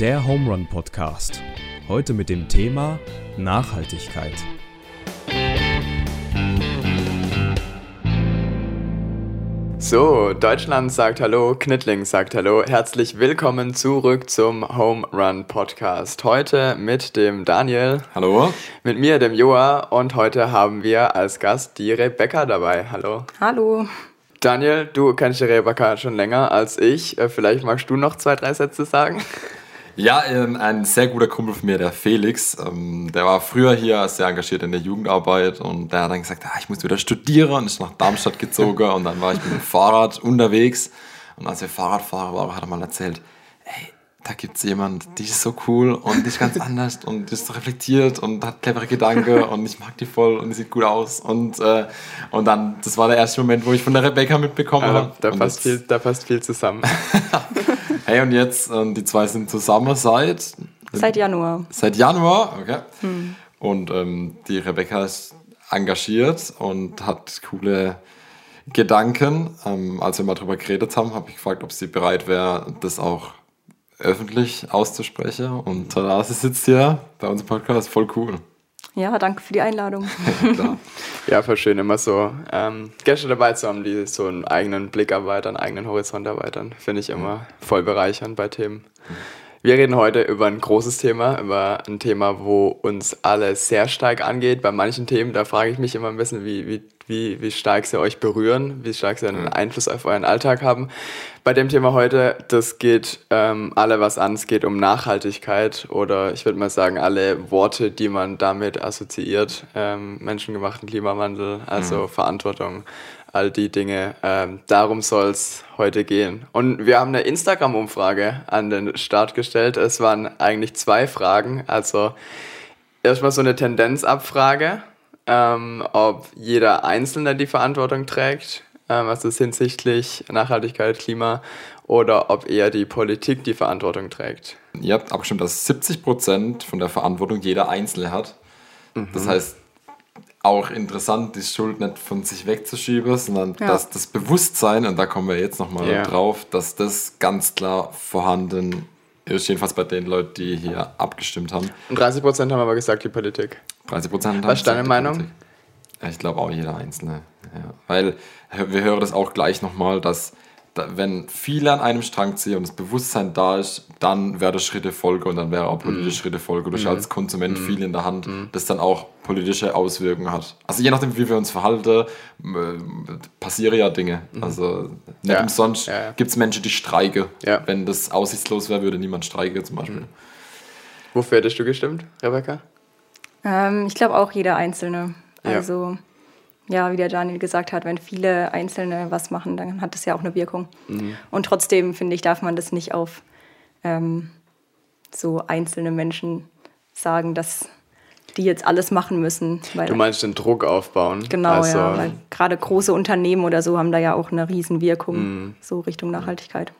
Der Home Run Podcast. Heute mit dem Thema Nachhaltigkeit. So, Deutschland sagt Hallo, Knittling sagt Hallo. Herzlich willkommen zurück zum Home Run Podcast. Heute mit dem Daniel. Hallo. Mit mir, dem Joa. Und heute haben wir als Gast die Rebecca dabei. Hallo. Hallo. Daniel, du kennst die Rebecca schon länger als ich. Äh, vielleicht magst du noch zwei, drei Sätze sagen. Ja, ähm, ein sehr guter Kumpel von mir, der Felix, ähm, der war früher hier sehr engagiert in der Jugendarbeit und der hat dann gesagt, ah, ich muss wieder studieren. Und ist nach Darmstadt gezogen und dann war ich mit dem Fahrrad unterwegs. Und als wir Fahrradfahrer waren, hat er mal erzählt, da gibt es jemand, die ist so cool und die ist ganz anders und die ist so reflektiert und hat clevere Gedanken und ich mag die voll und die sieht gut aus und, äh, und dann, das war der erste Moment, wo ich von der Rebecca mitbekommen Ja, habe. da, Und passt viel, da passt viel zusammen. Hey, und jetzt, ähm, die zwei sind zusammen seit, Seit Januar. seit Januar, okay. Und ähm, die Rebecca ist engagiert und hat coole Gedanken. Ähm, als wir mal drüber geredet haben, habe ich gefragt, ob sie bereit wäre, das auch öffentlich auszusprechen. Und tada, sie sitzt hier bei unserem Podcast, voll cool. Ja, danke für die Einladung. Klar. Ja, voll schön, immer so ähm, Gäste dabei zu haben, die so einen eigenen Blick erweitern, einen eigenen Horizont erweitern. Finde ich immer voll bereichernd bei Themen. Wir reden heute über ein großes Thema, über ein Thema, wo uns alle sehr stark angeht. Bei manchen Themen, da frage ich mich immer ein bisschen, wie, wie, wie, wie stark sie euch berühren, wie stark sie einen Einfluss auf euren Alltag haben. Bei dem Thema heute, das geht ähm, alle was an. Es geht um Nachhaltigkeit oder ich würde mal sagen, alle Worte, die man damit assoziiert. Ähm, menschengemachten Klimawandel, also Verantwortung, all die Dinge. Ähm, darum soll es heute gehen. Und wir haben eine Instagram-Umfrage an den Start gestellt. Es waren eigentlich zwei Fragen. Also erstmal so eine Tendenzabfrage, ähm, ob jeder Einzelne die Verantwortung trägt, ähm, also es hinsichtlich Nachhaltigkeit, Klima, oder ob eher die Politik die Verantwortung trägt. Ihr habt abgestimmt, dass 70% von der Verantwortung jeder Einzelne hat. Das heißt, auch interessant, die Schuld nicht von sich wegzuschieben, sondern Ja. dass das Bewusstsein, und da kommen wir jetzt nochmal Ja. drauf, dass das ganz klar vorhanden ist, jedenfalls bei den Leuten, die hier abgestimmt haben. Und 30 Prozent haben aber gesagt, die Politik. 30% Was ist deine Meinung? Ich glaube auch jeder Einzelne. Ja. Weil wir hören das auch gleich nochmal, dass da, wenn viele an einem Strang ziehen und das Bewusstsein da ist, dann wäre Schritte Folge und dann wäre auch politische Schritte Folge. Du hast als Konsument viel in der Hand, das dann auch politische Auswirkungen hat. Also je nachdem, wie wir uns verhalten, äh, passieren ja Dinge. Also nicht Ja. umsonst Ja, ja. gibt es Menschen, die streiken. Ja. Wenn das aussichtslos wäre, würde niemand streiken zum Beispiel. Wofür hättest du gestimmt, Rebecca? ähm, ich glaube auch jeder Einzelne. Ja. Also, ja, wie der Daniel gesagt hat, wenn viele Einzelne was machen, dann hat das ja auch eine Wirkung. Mhm. Und trotzdem, finde ich, darf man das nicht auf ähm, so einzelne Menschen sagen, dass die jetzt alles machen müssen. Weil, Du meinst den Druck aufbauen? genau, also, ja. Weil gerade große Unternehmen oder so haben da ja auch eine Riesenwirkung, Mhm. so Richtung Nachhaltigkeit.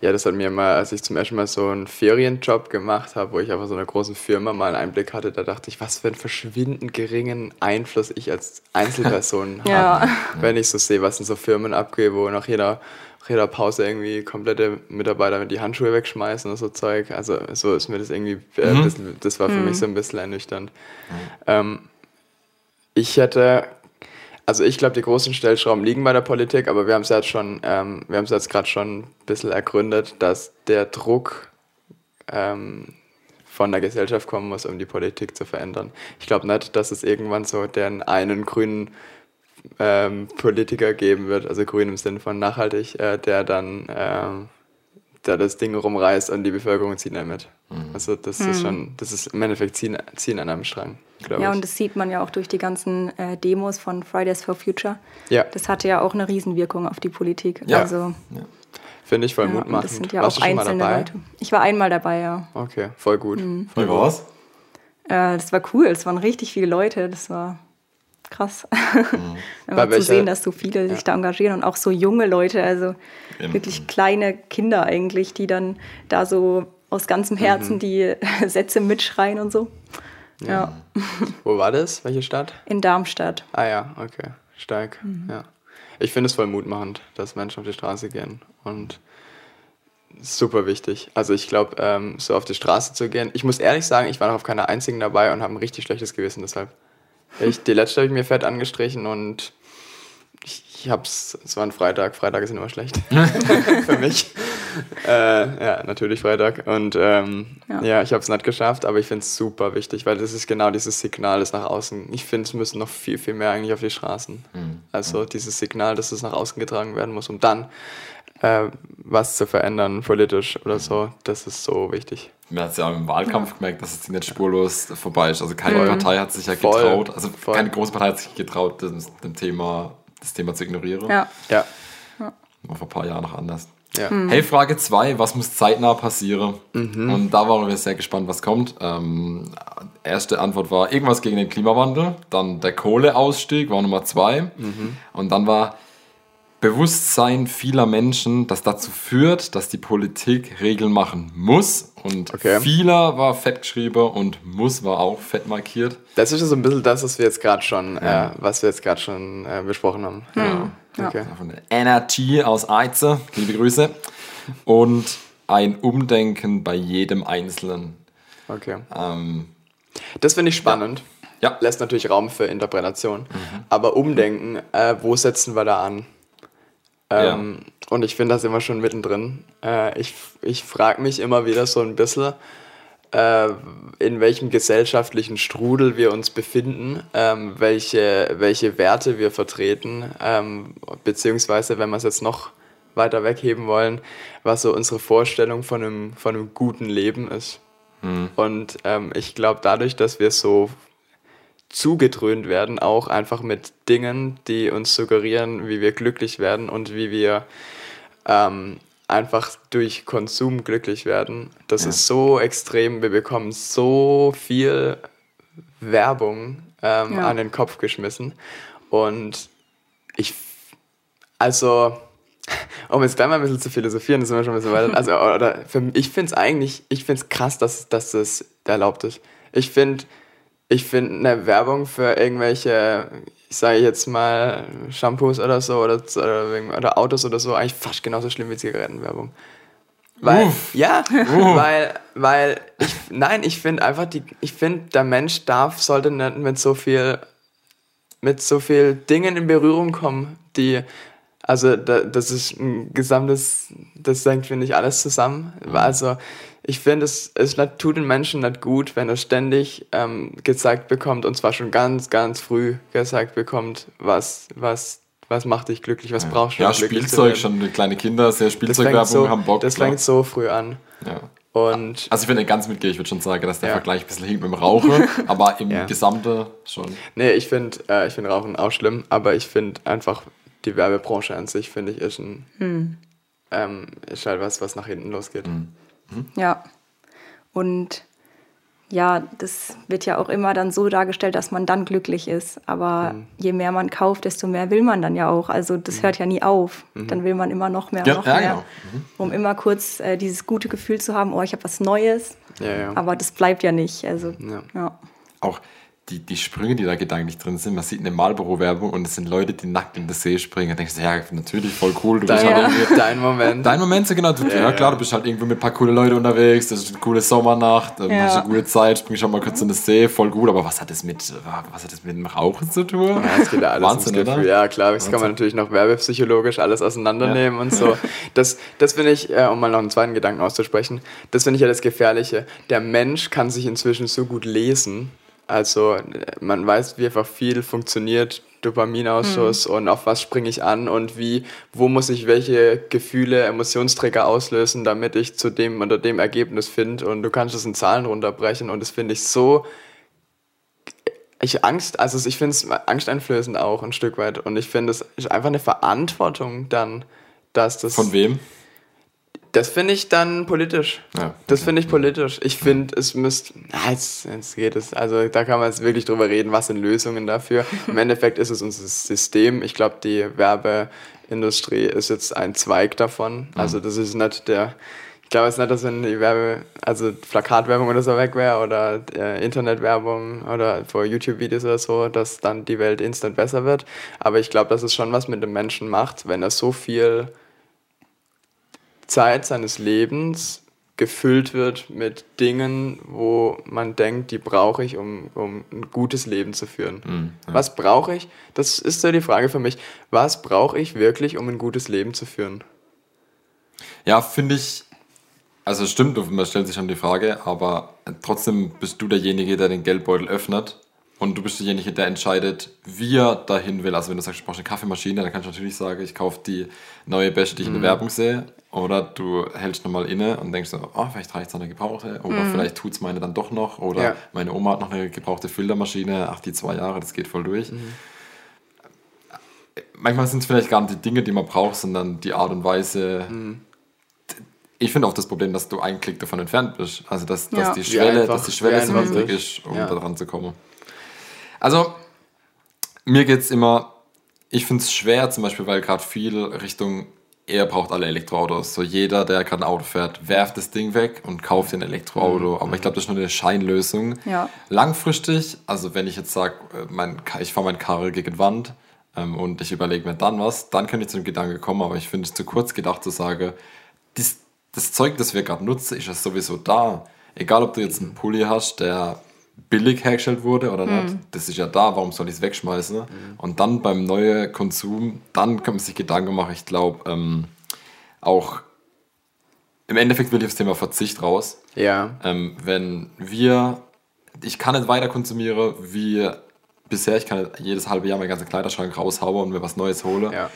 Ja, das hat mir mal, als ich zum ersten Mal so einen Ferienjob gemacht habe, wo ich auf so einer großen Firma mal einen Einblick hatte, da dachte ich, was für einen verschwindend geringen Einfluss ich als Einzelperson Ja. habe. Wenn ich so sehe, was in so Firmen abgeht, wo nach jeder, nach jeder Pause irgendwie komplette Mitarbeiter mit die Handschuhe wegschmeißen und so Zeug. Also so ist mir das irgendwie, äh, ein bisschen, das war für mich so ein bisschen ernüchternd. Ähm, ich hätte also ich glaube, die großen Stellschrauben liegen bei der Politik, aber wir haben es jetzt schon, ähm, wir haben es jetzt gerade schon ein bisschen ergründet, dass der Druck ähm, von der Gesellschaft kommen muss, um die Politik zu verändern. Ich glaube nicht, dass es irgendwann so den einen grünen ähm, Politiker geben wird, also grün im Sinne von nachhaltig, äh, der dann ähm, der das Ding rumreißt und die Bevölkerung zieht nicht mit. Also das ist schon, das ist im Endeffekt ziehen, ziehen an einem Strang, glaube Ja, ich. und das sieht man ja auch durch die ganzen äh, Demos von Fridays for Future. Ja. Das hatte ja auch eine Riesenwirkung auf die Politik. Ja. Also, Finde ich voll ja, Mut und machen. das sind ja Warst auch einzelne? Leute. Ich war einmal dabei, ja. Okay, voll gut. Mhm. Wie war's? Äh, das war cool, es waren richtig viele Leute, das war krass. Bei Einfach zu welcher- sehen, dass so viele sich da engagieren und auch so junge Leute, also Eben. wirklich kleine Kinder eigentlich, die dann da so aus ganzem Herzen die Sätze mitschreien und so. Ja, Wo war das? Welche Stadt? in Darmstadt. Ah ja, okay. Stark. Ja. Ich finde es voll mutmachend, dass Menschen auf die Straße gehen und super wichtig. Also ich glaube, ähm, so auf die Straße zu gehen. Ich muss ehrlich sagen, ich war noch auf keiner einzigen dabei und habe ein richtig schlechtes Gewissen deshalb. Ich, die letzte habe ich mir fett angestrichen und ich, ich hab's, es war ein Freitag, Freitage sind immer schlecht für mich. Äh, ja, natürlich Freitag. Und ähm, ja. ja. ich habe es nicht geschafft, aber ich finde es super wichtig, weil das ist genau dieses Signal, das nach außen. Ich finde, es müssen noch viel, viel mehr eigentlich auf die Straßen. Mhm. Also dieses Signal, dass es nach außen getragen werden muss, um dann äh, was zu verändern, politisch oder so, das ist so wichtig. Man hat es ja auch im Wahlkampf ja. gemerkt, dass es nicht spurlos vorbei ist. Also keine mhm. Partei hat sich ja getraut, Voll. also Voll. keine große Partei hat sich getraut, das, dem Thema, das Thema zu ignorieren. Ja. ja. War vor ein paar Jahren noch anders. Ja. Mhm. Hey, Frage 2, was muss zeitnah passieren? Mhm. Und da waren wir sehr gespannt, was kommt. Ähm, erste Antwort war irgendwas gegen den Klimawandel, dann der Kohleausstieg war Nummer 2 mhm. und dann war Bewusstsein vieler Menschen, das dazu führt, dass die Politik Regeln machen muss. Und okay. vieler war fett geschrieben und muss war auch fett markiert. Das ist ja so ein bisschen das, was wir jetzt gerade schon, ja. äh, was wir jetzt gerade schon äh, besprochen haben. Genau. Ja. Okay. Von der Energy aus Eize, liebe Grüße. Und ein Umdenken bei jedem Einzelnen. Okay. Ähm, das finde ich spannend. Ja. ja. Lässt natürlich Raum für Interpretation. Mhm. Aber Umdenken, äh, wo setzen wir da an? Ähm, ja. Und ich finde das immer schon mittendrin. Äh, ich ich frage mich immer wieder so ein bisschen, äh, in welchem gesellschaftlichen Strudel wir uns befinden, ähm, welche, welche Werte wir vertreten, ähm, beziehungsweise, wenn wir es jetzt noch weiter wegheben wollen, was so unsere Vorstellung von einem, von einem guten Leben ist. Mhm. Und ähm, ich glaube, dadurch, dass wir so zugedröhnt werden, auch einfach mit Dingen, die uns suggerieren, wie wir glücklich werden und wie wir ähm, einfach durch Konsum glücklich werden. Das ja. ist so extrem. Wir bekommen so viel Werbung ähm, ja. an den Kopf geschmissen. Und ich, also, um jetzt gleich mal ein bisschen zu philosophieren, das sind wir schon ein bisschen weiter. Also, oder für, ich finde es eigentlich, ich finde es krass, dass, dass das erlaubt ist. Ich finde, ich finde eine Werbung für irgendwelche, ich sage jetzt mal, Shampoos oder so oder, oder, oder, Autos oder so eigentlich fast genauso schlimm wie Zigarettenwerbung. Weil, Uff. ja, Uff. weil, weil ich, nein, ich finde einfach, die, ich finde, der Mensch darf, sollte nicht mit so viel, mit so viel Dingen in Berührung kommen, die, also das ist ein gesamtes, das hängt, finde ich, alles zusammen. Mhm. Also ich finde, es, es tut den Menschen nicht gut, wenn er ständig ähm, gezeigt bekommt, und zwar schon ganz, ganz früh gezeigt bekommt, was, was, was macht dich glücklich, was ja. brauchst du Ja, Spielzeug, schon kleine Kinder, sehr Spielzeugwerbung so, haben Bock. Das fängt so früh an. Ja. Und also ich finde ganz mitgehe, ich würde schon sagen, dass der ja. Vergleich ein bisschen hinkt mit dem Rauchen, aber im ja. Gesamte schon. Nee, ich finde äh, find Rauchen auch schlimm, aber ich finde einfach die Werbebranche an sich, finde ich, ist, ein, hm. ähm, ist halt was, was nach hinten losgeht. Hm. Mhm. Ja. Und ja, das wird ja auch immer dann so dargestellt, dass man dann glücklich ist. Aber mhm. je mehr man kauft, desto mehr will man dann ja auch. Also das mhm. hört ja nie auf. Mhm. Dann will man immer noch mehr, ja, noch ja, mehr, genau. Mhm. um immer kurz äh, dieses gute Gefühl zu haben, oh, ich habe was Neues. Ja, Aber das bleibt ja nicht. Also ja. Auch die, die Sprünge, die da gedanklich drin sind. Man sieht eine Marlboro-Werbung und es sind Leute, die nackt in den See springen. Da denkst du, ja, natürlich, voll cool. Du dein, bist halt irgendwie, dein Moment. Dein Moment, so genau. Du, ja, ja, klar, du bist halt irgendwo mit ein paar coole Leute unterwegs. Das ist eine coole Sommernacht. Ja. Hast eine gute Zeit, springst schon mal kurz in den See. Voll gut. Aber was hat das mit, was hat das mit dem Rauchen zu tun? Ja, es geht ja alles Wahnsinn, oder? Ja, klar. Das Wahnsinn. kann man natürlich noch werbepsychologisch alles auseinandernehmen und so. Das, das finde ich, äh, um mal noch einen zweiten Gedanken auszusprechen, das finde ich ja das Gefährliche. Der Mensch kann sich inzwischen so gut lesen, also man weiß, wie einfach viel funktioniert, Dopaminausschuss mhm. und auf was springe ich an und wie, wo muss ich welche Gefühle, Emotionsträger auslösen, damit ich zu dem oder dem Ergebnis finde. Und du kannst es in Zahlen runterbrechen und das finde ich so. Ich Angst, also ich finde es angsteinflößend auch ein Stück weit. Und ich finde es ist einfach eine Verantwortung dann, dass das. Von wem? Das finde ich dann politisch. Ja, das finde ich politisch. Ich finde, es müsste. Jetzt, jetzt geht es. Also da kann man jetzt wirklich drüber reden, was sind Lösungen dafür. Im Endeffekt ist es unser System. Ich glaube, die Werbeindustrie ist jetzt ein Zweig davon. Also das ist nicht der. Ich glaube jetzt nicht, dass wenn die Werbe, also Plakatwerbung oder so weg wäre oder äh, Internetwerbung oder vor YouTube-Videos oder so, dass dann die Welt instant besser wird. Aber ich glaube, dass es schon was mit dem Menschen macht, wenn er so viel Zeit seines Lebens gefüllt wird mit Dingen, wo man denkt, die brauche ich, um, um ein gutes Leben zu führen. Mhm, ja. Was brauche ich? Das ist so die Frage für mich. Was brauche ich wirklich, um ein gutes Leben zu führen? Ja, finde ich, also stimmt, man stellt sich schon die Frage, aber trotzdem bist du derjenige, der den Geldbeutel öffnet und du bist derjenige, der entscheidet, wie er dahin will. Also wenn du sagst, du brauchst eine Kaffeemaschine, dann kannst du natürlich sagen, ich kaufe die neue Bäsche, die ich in der Werbung sehe. Oder du hältst nochmal inne und denkst so, oh, vielleicht reicht es eine gebrauchte. Oder vielleicht tut es meine dann doch noch. Oder Ja. meine Oma hat noch eine gebrauchte Filtermaschine. Ach, die zwei Jahre, das geht voll durch. Manchmal sind es vielleicht gar nicht die Dinge, die man braucht, sondern die Art und Weise. Ich finde auch das Problem, dass du einen Klick davon entfernt bist. Also dass, dass Ja. die Schwelle, dass die Schwelle so niedrig ist. um Ja. da dran zu kommen. Also, mir geht es immer, ich finde es schwer, zum Beispiel, weil gerade viel Richtung, er braucht alle Elektroautos. So jeder, der gerade ein Auto fährt, werft das Ding weg und kauft ein Elektroauto. Aber ich glaube, das ist nur eine Scheinlösung. Ja. Langfristig, also wenn ich jetzt sage, mein, ich fahre mein Karre gegen die Wand ähm, und ich überlege mir dann was, dann könnte ich zu dem Gedanke kommen, aber ich finde es zu kurz gedacht zu sagen, das Zeug, das wir gerade nutzen, ist ja sowieso da. Egal, ob du jetzt einen Pulli hast, der billig hergestellt wurde oder nicht, das ist ja da, warum soll ich es wegschmeißen? Und dann beim neuen Konsum, dann kann man sich Gedanken machen, ich glaube, ähm, auch im Endeffekt will ich aufs Thema Verzicht raus. Ja. Ähm, wenn wir, ich kann nicht weiter konsumieren wie bisher, ich kann nicht jedes halbe Jahr meinen ganzen Kleiderschrank raushauen und mir was Neues hole Ja.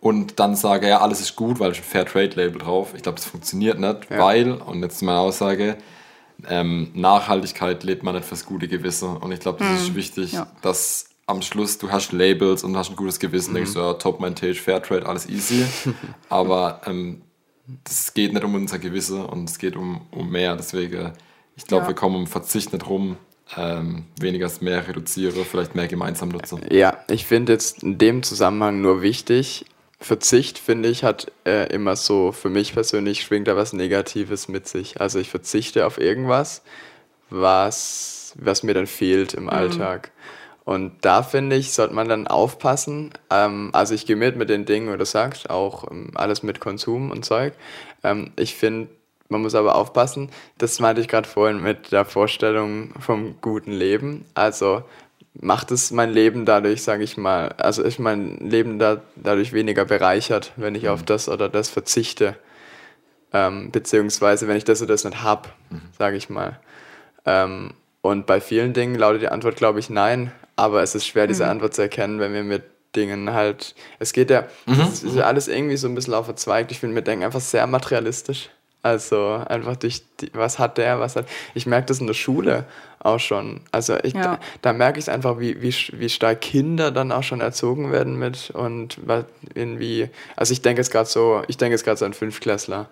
und dann sage, ja, alles ist gut, weil ich ein Fair Trade Label drauf. Ich glaube, das funktioniert nicht, weil, und jetzt meine Aussage, ähm, Nachhaltigkeit lebt man nicht fürs gute Gewissen. Und ich glaube, das ist wichtig, Ja. dass am Schluss du hast Labels und hast ein gutes Gewissen, denkst du, ja, top, mein Tage, Fair Trade, alles easy. Aber ähm, das geht nicht um unser Gewissen und es geht um, um mehr. Deswegen, ich glaube, Ja. wir kommen um Verzicht nicht rum. Ähm, weniger ist mehr reduziere, vielleicht mehr gemeinsam nutzen. Ja, ich finde jetzt in dem Zusammenhang nur wichtig, Verzicht, finde ich, hat äh, immer so, für mich persönlich schwingt da was Negatives mit sich. Also ich verzichte auf irgendwas, was, was mir dann fehlt im Alltag. Und da finde ich, sollte man dann aufpassen. Ähm, also ich gehe mit mit den Dingen, wie du sagst, auch ähm, alles mit Konsum und Zeug. Ähm, ich finde, man muss aber aufpassen, das meinte ich gerade vorhin mit der Vorstellung vom guten Leben. Also macht es mein Leben dadurch, sage ich mal, also ist mein Leben da, dadurch weniger bereichert, wenn ich auf das oder das verzichte. Ähm, beziehungsweise wenn ich das oder das nicht habe, sage ich mal. Ähm, und bei vielen Dingen lautet die Antwort, glaube ich, nein. Aber es ist schwer, diese Antwort zu erkennen, wenn wir mit Dingen halt. Es geht ja, es ist ja alles irgendwie so ein bisschen auf verzweigt. Ich finde, wir denken einfach sehr materialistisch. Also einfach durch, die, was hat der, was hat. Ich merke das in der Schule auch schon. Also ich, Ja. da, da merke ich es einfach, wie, wie, wie stark Kinder dann auch schon erzogen werden mit und was irgendwie. Also ich denke jetzt gerade so, ich denke jetzt gerade so an Fünfklässler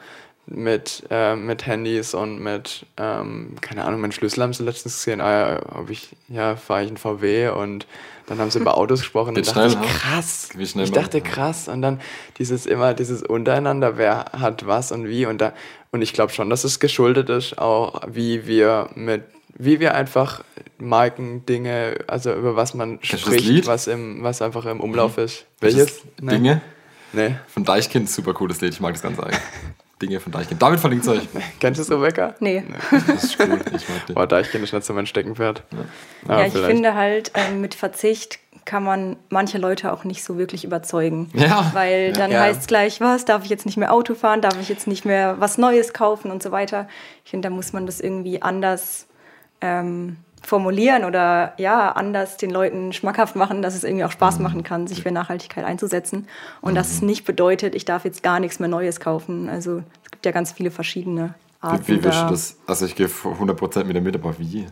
mit, äh, mit Handys und mit, ähm, keine Ahnung, meinen Schlüssel haben sie letztens gesehen, ah, ja, ob ich, ja, fahre ich ein VW und dann haben sie über Autos gesprochen und dachte ich, krass. Wie schnell Ich dachte, krass. Und dann dieses immer, dieses untereinander, wer hat was und wie und da, und ich glaube schon, dass es geschuldet ist, auch wie wir mit, wie wir einfach Marken, Dinge, also über was man das spricht? Mhm. was im, was einfach im Umlauf ist. Welches? Welches? Dinge Nee. von Deichkind, super cooles Lied, ich mag das ganz eigentlich. Dinge von Deichkind. Damit verlinkt es euch. Kennst du es, Rebecca? Nee. Das ist cool, ich mag den. Boah, Deichkind ist nicht so mein Steckenpferd. Ja, ich finde halt, ähm, mit Verzicht kann man manche Leute auch nicht so wirklich überzeugen. Ja. Weil dann Ja. heißt es gleich, was, darf ich jetzt nicht mehr Auto fahren, darf ich jetzt nicht mehr was Neues kaufen und so weiter. Ich finde, da muss man das irgendwie anders ähm, formulieren oder ja, anders den Leuten schmackhaft machen, dass es irgendwie auch Mhm. Spaß machen kann, sich für Nachhaltigkeit einzusetzen. Und dass es nicht bedeutet, ich darf jetzt gar nichts mehr Neues kaufen. Also es gibt ja ganz viele verschiedene Arten. Wie, wie da. du das? Also ich gehe 100% mit dir mit, aber wie?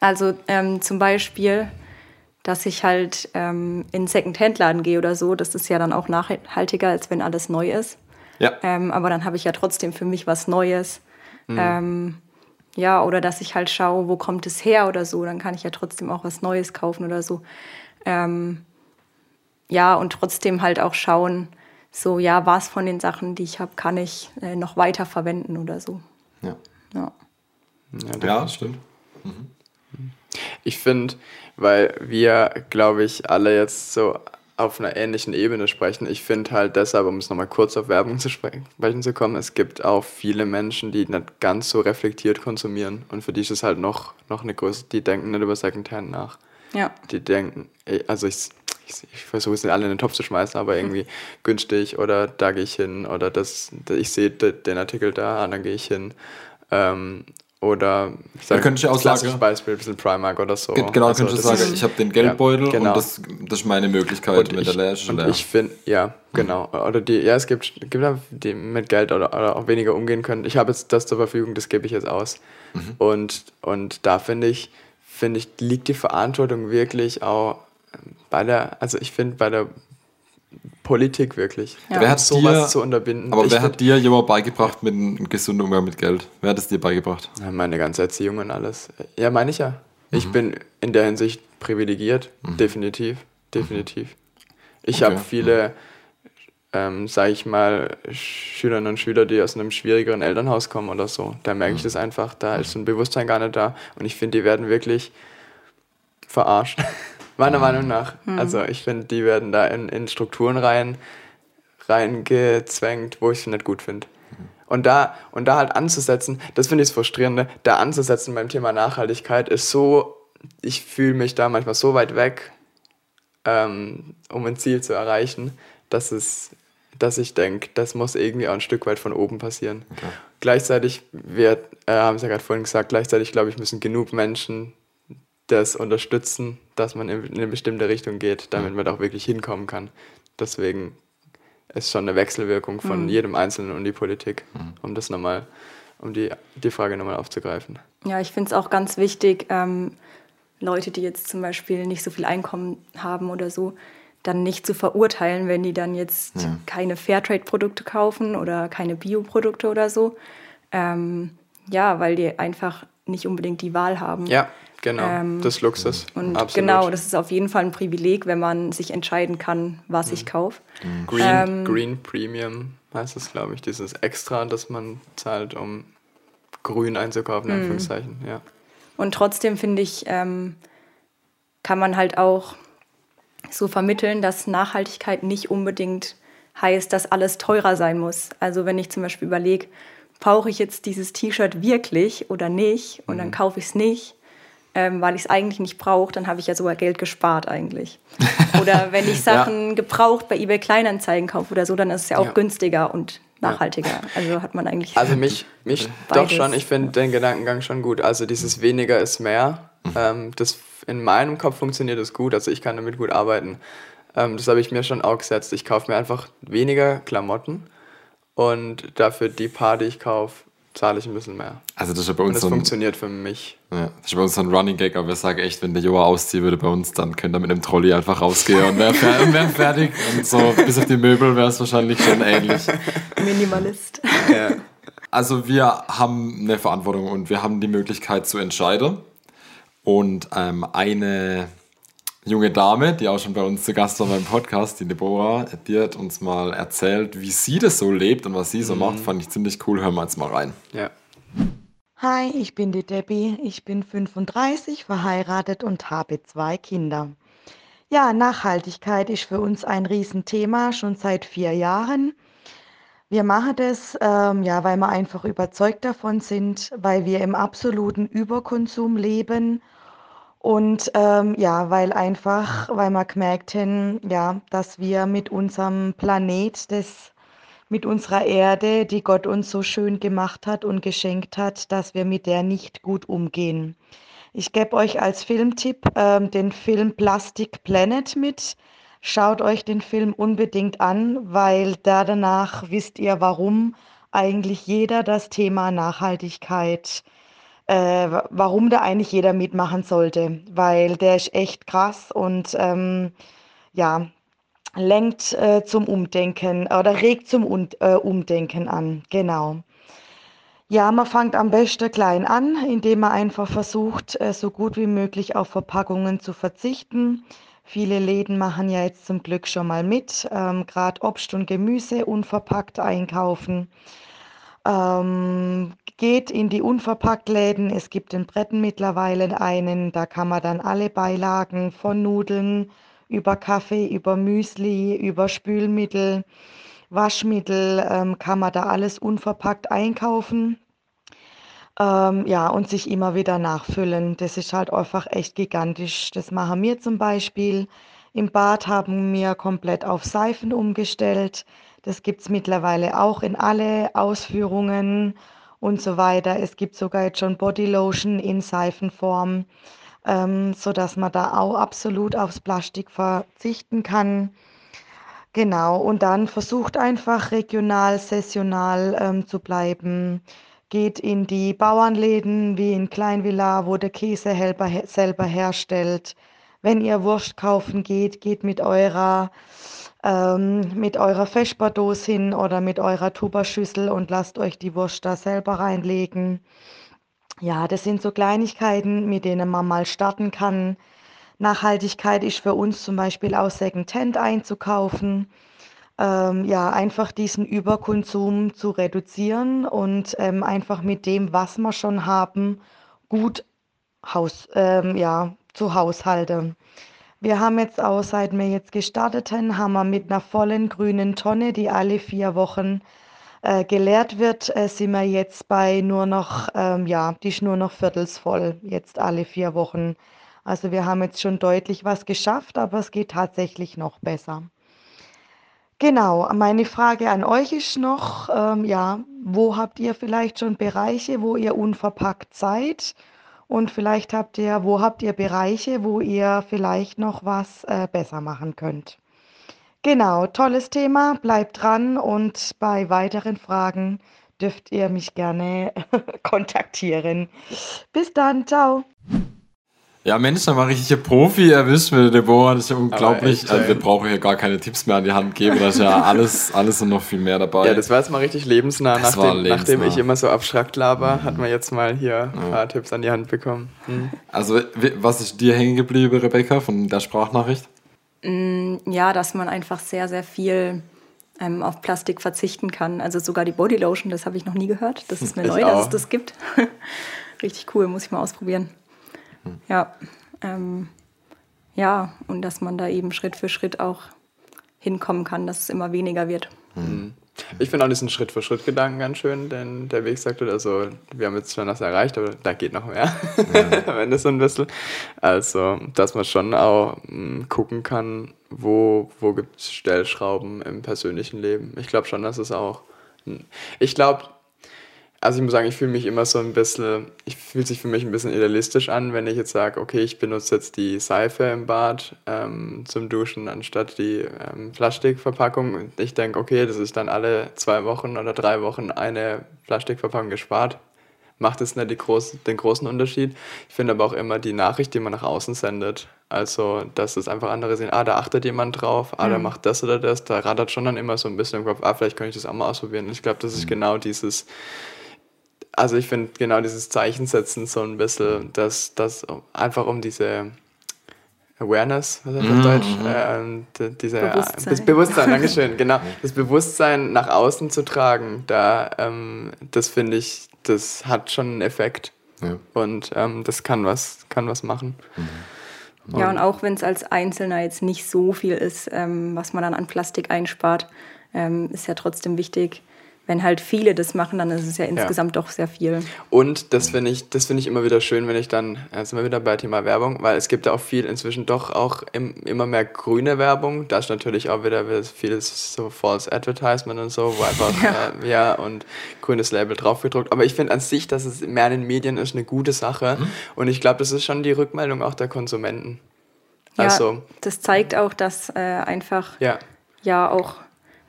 Also ähm, zum Beispiel, dass ich halt ähm, in Second-Hand-Laden gehe oder so, das ist ja dann auch nachhaltiger, als wenn alles neu ist. Ja. Ähm, aber dann habe ich ja trotzdem für mich was Neues. Ähm, ja, oder dass ich halt schaue, wo kommt es her oder so, dann kann ich ja trotzdem auch was Neues kaufen oder so. Ähm, ja, und trotzdem halt auch schauen, so, ja, was von den Sachen, die ich habe, kann ich äh, noch weiter verwenden oder so. Ja, Ja. ja das stimmt. Ich finde, weil wir, glaube ich, alle jetzt so auf einer ähnlichen Ebene sprechen. Ich finde halt deshalb, um es nochmal kurz auf Werbung zu sprechen zu kommen, es gibt auch viele Menschen, die nicht ganz so reflektiert konsumieren und für die ist es halt noch, noch eine Größe, die denken nicht über Secondhand nach. Ja. Die denken, also ich, ich, ich versuche es nicht alle in den Topf zu schmeißen, aber irgendwie mhm. günstig oder da gehe ich hin oder das, ich sehe den Artikel da, dann gehe ich hin. Ähm, oder ich sage, könnte ich auch sagen, Beispiel, ein bisschen Primark oder so. Genau, also, könnte ich sagen, ich habe den Geldbeutel ja, genau. und das, das ist meine Möglichkeit und mit ich, der Lash. Und ich finde, ja, genau. Oder die, ja, es gibt, gibt die mit Geld oder, oder auch weniger umgehen können. Ich habe jetzt das zur Verfügung, das gebe ich jetzt aus. Mhm. Und, und da finde ich, finde ich, liegt die Verantwortung wirklich auch bei der, also ich finde bei der Politik wirklich. Ja. Wer hat sowas dir, zu unterbinden? Aber ich wer hat dir jemand beigebracht mit einem gesunden Umgang mit Geld? Wer hat es dir beigebracht? Ja, meine ganze Erziehung und alles. Ja, meine ich ja. Mhm. Ich bin in der Hinsicht privilegiert, mhm. definitiv, definitiv. Mhm. Ich okay. habe viele, ähm, sage ich mal, Schülerinnen und Schüler, die aus einem schwierigeren Elternhaus kommen oder so. Da merke ich mhm. das einfach, da ist so ein Bewusstsein gar nicht da. Und ich finde, die werden wirklich verarscht. Meiner mhm. Meinung nach. Mhm. Also ich finde, die werden da in, in Strukturen rein reingezwängt, wo ich es nicht gut finde. Mhm. Und da, und da halt anzusetzen, das finde ich das Frustrierende, da anzusetzen beim Thema Nachhaltigkeit ist so, ich fühle mich da manchmal so weit weg, ähm, um ein Ziel zu erreichen, dass, es, dass ich denke, das muss irgendwie auch ein Stück weit von oben passieren. Okay. Gleichzeitig, wir äh, haben es ja gerade vorhin gesagt, gleichzeitig glaube ich, müssen genug Menschen das unterstützen, dass man in eine bestimmte Richtung geht, damit man auch wirklich hinkommen kann. Deswegen ist schon eine Wechselwirkung von mhm. jedem Einzelnen und die Politik, mhm. um das nochmal, um die, die Frage nochmal aufzugreifen. Ja, ich finde es auch ganz wichtig, ähm, Leute, die jetzt zum Beispiel nicht so viel Einkommen haben oder so, dann nicht zu verurteilen, wenn die dann jetzt ja. keine Fairtrade-Produkte kaufen oder keine Bioprodukte oder so. Ähm, ja, weil die einfach nicht unbedingt die Wahl haben. Ja, Genau, ähm, das Luxus. Und Absolut. genau, das ist auf jeden Fall ein Privileg, wenn man sich entscheiden kann, was mhm. ich kaufe. Mhm. Green, ähm, Green Premium heißt es, glaube ich, dieses Extra, das man zahlt, um grün einzukaufen, in mhm. Anführungszeichen. Ja. Und trotzdem finde ich, ähm, kann man halt auch so vermitteln, dass Nachhaltigkeit nicht unbedingt heißt, dass alles teurer sein muss. Also wenn ich zum Beispiel überlege, brauche ich jetzt dieses T-Shirt wirklich oder nicht und dann mhm. kaufe ich es nicht, ähm, weil ich es eigentlich nicht brauche, dann habe ich ja sogar Geld gespart eigentlich. Oder wenn ich Sachen ja. gebraucht bei eBay Kleinanzeigen kaufe oder so, dann ist es ja auch ja. günstiger und nachhaltiger. Also hat man eigentlich. Also mich, mich doch schon, ich finde den Gedankengang schon gut. Also dieses weniger ist mehr. Mhm. Ähm, das in meinem Kopf funktioniert das gut, also ich kann damit gut arbeiten. Ähm, das habe ich mir schon auch gesetzt. Ich kaufe mir einfach weniger Klamotten und dafür die paar, die ich kaufe, zahle ich ein bisschen mehr. Also das ist ja bei uns das so ein, funktioniert für mich. Ja, das ist bei uns so ein Running Gag, aber wir sagen echt, wenn der Joa ausziehen würde bei uns, dann könnte er mit einem Trolley einfach rausgehen und wäre wär fertig. Und so bis auf die Möbel wäre es wahrscheinlich schon ähnlich. Minimalist. Ja. Also wir haben eine Verantwortung und wir haben die Möglichkeit zu entscheiden. Und ähm, eine junge Dame, die auch schon bei uns zu Gast war beim Podcast, die Deborah, die hat uns mal erzählt, wie sie das so lebt und was sie so mhm. macht. Fand ich ziemlich cool. Hören wir jetzt mal rein. Ja. Hi, ich bin die Debbie. Ich bin 35, verheiratet und habe zwei Kinder. Ja, Nachhaltigkeit ist für uns ein Riesenthema, schon seit vier Jahren. Wir machen das, ähm, ja, weil wir einfach überzeugt davon sind, weil wir im absoluten Überkonsum leben und ähm, ja, weil einfach, weil wir gemerkt haben, ja, dass wir mit unserem Planet, das, mit unserer Erde, die Gott uns so schön gemacht hat und geschenkt hat, dass wir mit der nicht gut umgehen. Ich gebe euch als Filmtipp ähm, den Film Plastic Planet mit. Schaut euch den Film unbedingt an, weil da danach wisst ihr, warum eigentlich jeder das Thema Nachhaltigkeit äh, warum da eigentlich jeder mitmachen sollte, weil der ist echt krass und ähm, ja, lenkt äh, zum Umdenken oder regt zum Un äh, Umdenken an. Genau. Ja, man fängt am besten klein an, indem man einfach versucht, äh, so gut wie möglich auf Verpackungen zu verzichten. Viele Läden machen ja jetzt zum Glück schon mal mit, ähm, gerade Obst und Gemüse unverpackt einkaufen. Ähm, geht in die Unverpacktläden. Es gibt in Bretten mittlerweile einen, da kann man dann alle Beilagen von Nudeln über Kaffee, über Müsli, über Spülmittel, Waschmittel, ähm, kann man da alles unverpackt einkaufen. Ähm, ja, und sich immer wieder nachfüllen. Das ist halt einfach echt gigantisch. Das machen wir zum Beispiel. Im Bad haben wir komplett auf Seifen umgestellt. Das gibt es mittlerweile auch in alle Ausführungen und so weiter. Es gibt sogar jetzt schon Bodylotion in Seifenform, ähm, sodass man da auch absolut aufs Plastik verzichten kann. Genau, und dann versucht einfach regional, saisonal ähm, zu bleiben. Geht in die Bauernläden wie in Kleinvilla, wo der Käse selber herstellt. Wenn ihr Wurst kaufen geht, geht mit eurer ähm, mit eurer Feschbardose hin oder mit eurer Tuberschüssel und lasst euch die Wurst da selber reinlegen. Ja, das sind so Kleinigkeiten, mit denen man mal starten kann. Nachhaltigkeit ist für uns zum Beispiel auch Secondhand einzukaufen. Ähm, ja, einfach diesen Überkonsum zu reduzieren und ähm, einfach mit dem, was wir schon haben, gut Haus, ähm, ja, zu haushalten. Wir haben jetzt auch, seit wir jetzt gestartet haben, haben wir mit einer vollen grünen Tonne, die alle vier Wochen äh, geleert wird, äh, sind wir jetzt bei nur noch, ähm, ja, die ist nur noch viertelsvoll, jetzt alle vier Wochen. Also wir haben jetzt schon deutlich was geschafft, aber es geht tatsächlich noch besser. Genau, meine Frage an euch ist noch, ähm, ja, wo habt ihr vielleicht schon Bereiche, wo ihr unverpackt seid? Und vielleicht habt ihr, wo habt ihr Bereiche, wo ihr vielleicht noch was äh, besser machen könnt. Genau, tolles Thema, bleibt dran und bei weiteren Fragen dürft ihr mich gerne kontaktieren. Bis dann, ciao. Ja, Mensch, da mal richtige Profi erwischt mit Deborah. Das ist ja unglaublich. Echt, also, wir brauchen hier gar keine Tipps mehr an die Hand geben. Da ist ja alles, alles und noch viel mehr dabei. Ja, das war jetzt mal richtig lebensnah. Das nachdem, lebensnah. nachdem ich immer so abstrakt laber, mhm. hat man jetzt mal hier ein paar Tipps an die Hand bekommen. Mhm. Also, was ist dir hängen geblieben, Rebecca, von der Sprachnachricht? Mm, ja, dass man einfach sehr, sehr viel ähm, auf Plastik verzichten kann. Also sogar die Bodylotion, das habe ich noch nie gehört. Das ist mir neu, auch. dass es das gibt. richtig cool, muss ich mal ausprobieren. Ja, ähm, ja, und dass man da eben Schritt für Schritt auch hinkommen kann, dass es immer weniger wird. Mhm. Ich finde auch diesen Schritt-für-Schritt-Gedanken ganz schön, denn der Weg sagt, also wir haben jetzt schon was erreicht, aber da geht noch mehr. Ja. Am Ende so ein bisschen. Also, dass man schon auch hm, gucken kann, wo, wo gibt es Stellschrauben im persönlichen Leben. Ich glaube schon, dass es auch. Hm, ich glaube, also ich muss sagen, ich fühle mich immer so ein bisschen, ich fühle sich für mich ein bisschen idealistisch an, wenn ich jetzt sage, okay, ich benutze jetzt die Seife im Bad ähm, zum Duschen anstatt die ähm, Plastikverpackung. Und ich denke, okay, das ist dann alle zwei Wochen oder drei Wochen eine Plastikverpackung gespart. Macht es nicht groß, den großen Unterschied. Ich finde aber auch immer die Nachricht, die man nach außen sendet. Also, dass es einfach andere sehen, ah, da achtet jemand drauf, ah, mhm. der macht das oder das. Da rattert schon dann immer so ein bisschen im Kopf, ah, vielleicht könnte ich das auch mal ausprobieren. Und ich glaube, das ist mhm. genau dieses also ich finde genau dieses Zeichen setzen so ein bisschen, dass das einfach um diese Awareness, was heißt das auf mhm. Deutsch? Äh, diese, Bewusstsein. Das Bewusstsein, Dankeschön, genau. Das Bewusstsein nach außen zu tragen, da, ähm, das finde ich, das hat schon einen Effekt. Ja. Und ähm, das kann was, kann was machen. Mhm. Ja, und auch wenn es als Einzelner jetzt nicht so viel ist, ähm, was man dann an Plastik einspart, ähm, ist ja trotzdem wichtig, wenn halt viele das machen, dann ist es ja insgesamt ja. doch sehr viel. Und das finde ich, das ich immer wieder schön, wenn ich dann, jetzt sind wir wieder bei Thema Werbung, weil es gibt ja auch viel, inzwischen doch auch im, immer mehr grüne Werbung. Da ist natürlich auch wieder vieles so False Advertisement und so, wo einfach, ja, äh, ja und grünes Label draufgedruckt. Aber ich finde an sich, dass es mehr in den Medien ist, eine gute Sache. Mhm. Und ich glaube, das ist schon die Rückmeldung auch der Konsumenten. Also, ja, das zeigt auch, dass äh, einfach ja. ja auch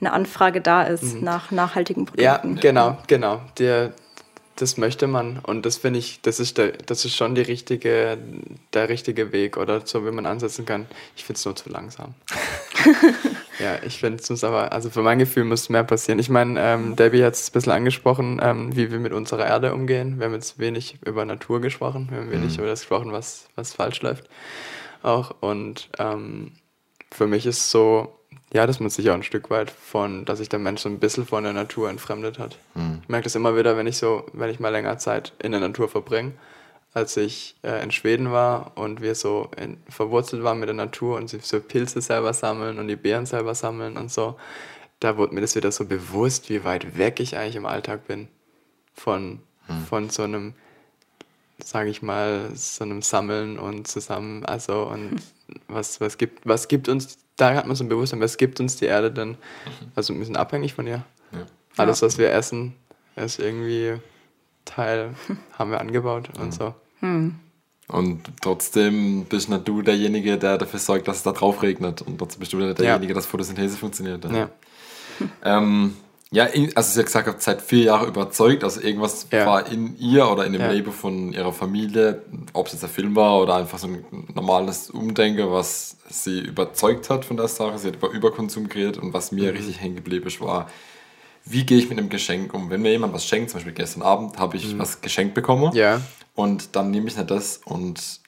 eine Anfrage da ist mhm. nach nachhaltigen Produkten. Ja, genau, genau. Der, das möchte man und das finde ich, das ist der, das ist schon die richtige, der richtige Weg oder so, wie man ansetzen kann. Ich finde es nur zu langsam. ja, ich finde es muss aber, also für mein Gefühl muss mehr passieren. Ich meine, ähm, Debbie hat es ein bisschen angesprochen, ähm, wie wir mit unserer Erde umgehen. Wir haben jetzt wenig über Natur gesprochen, wir haben wenig mhm. über das gesprochen, was, was falsch läuft. Auch und ähm, für mich ist so, ja, dass man sich auch ein Stück weit von, dass sich der Mensch so ein bisschen von der Natur entfremdet hat. Mhm. Ich merke das immer wieder, wenn ich so, wenn ich mal länger Zeit in der Natur verbringe, als ich äh, in Schweden war und wir so in, verwurzelt waren mit der Natur und so Pilze selber sammeln und die Beeren selber sammeln und so, da wurde mir das wieder so bewusst, wie weit weg ich eigentlich im Alltag bin von, hm. von so einem, sage ich mal, so einem Sammeln und zusammen, also und hm. was, was, gibt, was gibt uns, da hat man so ein Bewusstsein, was gibt uns die Erde denn? Mhm. Also wir sind abhängig von ihr. Ja. Alles, was wir essen, ist irgendwie Teil, haben wir angebaut und mhm. so. Hm. Und trotzdem bist nicht du derjenige, der dafür sorgt, dass es da drauf regnet. Und trotzdem bist du derjenige, ja. dass Photosynthese funktioniert. Ja. ja. Ähm, ja, also sie hat gesagt, seit vier Jahren überzeugt, also irgendwas ja. war in ihr oder in dem ja. Leben von ihrer Familie, ob es jetzt ein Film war oder einfach so ein normales Umdenken, was sie überzeugt hat von der Sache. Sie hat über Überkonsum geredet und was mir mhm. richtig hängen geblieben ist, war, wie gehe ich mit einem Geschenk um? Wenn mir jemand was schenkt, zum Beispiel gestern Abend habe ich mhm. was geschenkt bekommen ja. und dann nehme ich nicht das und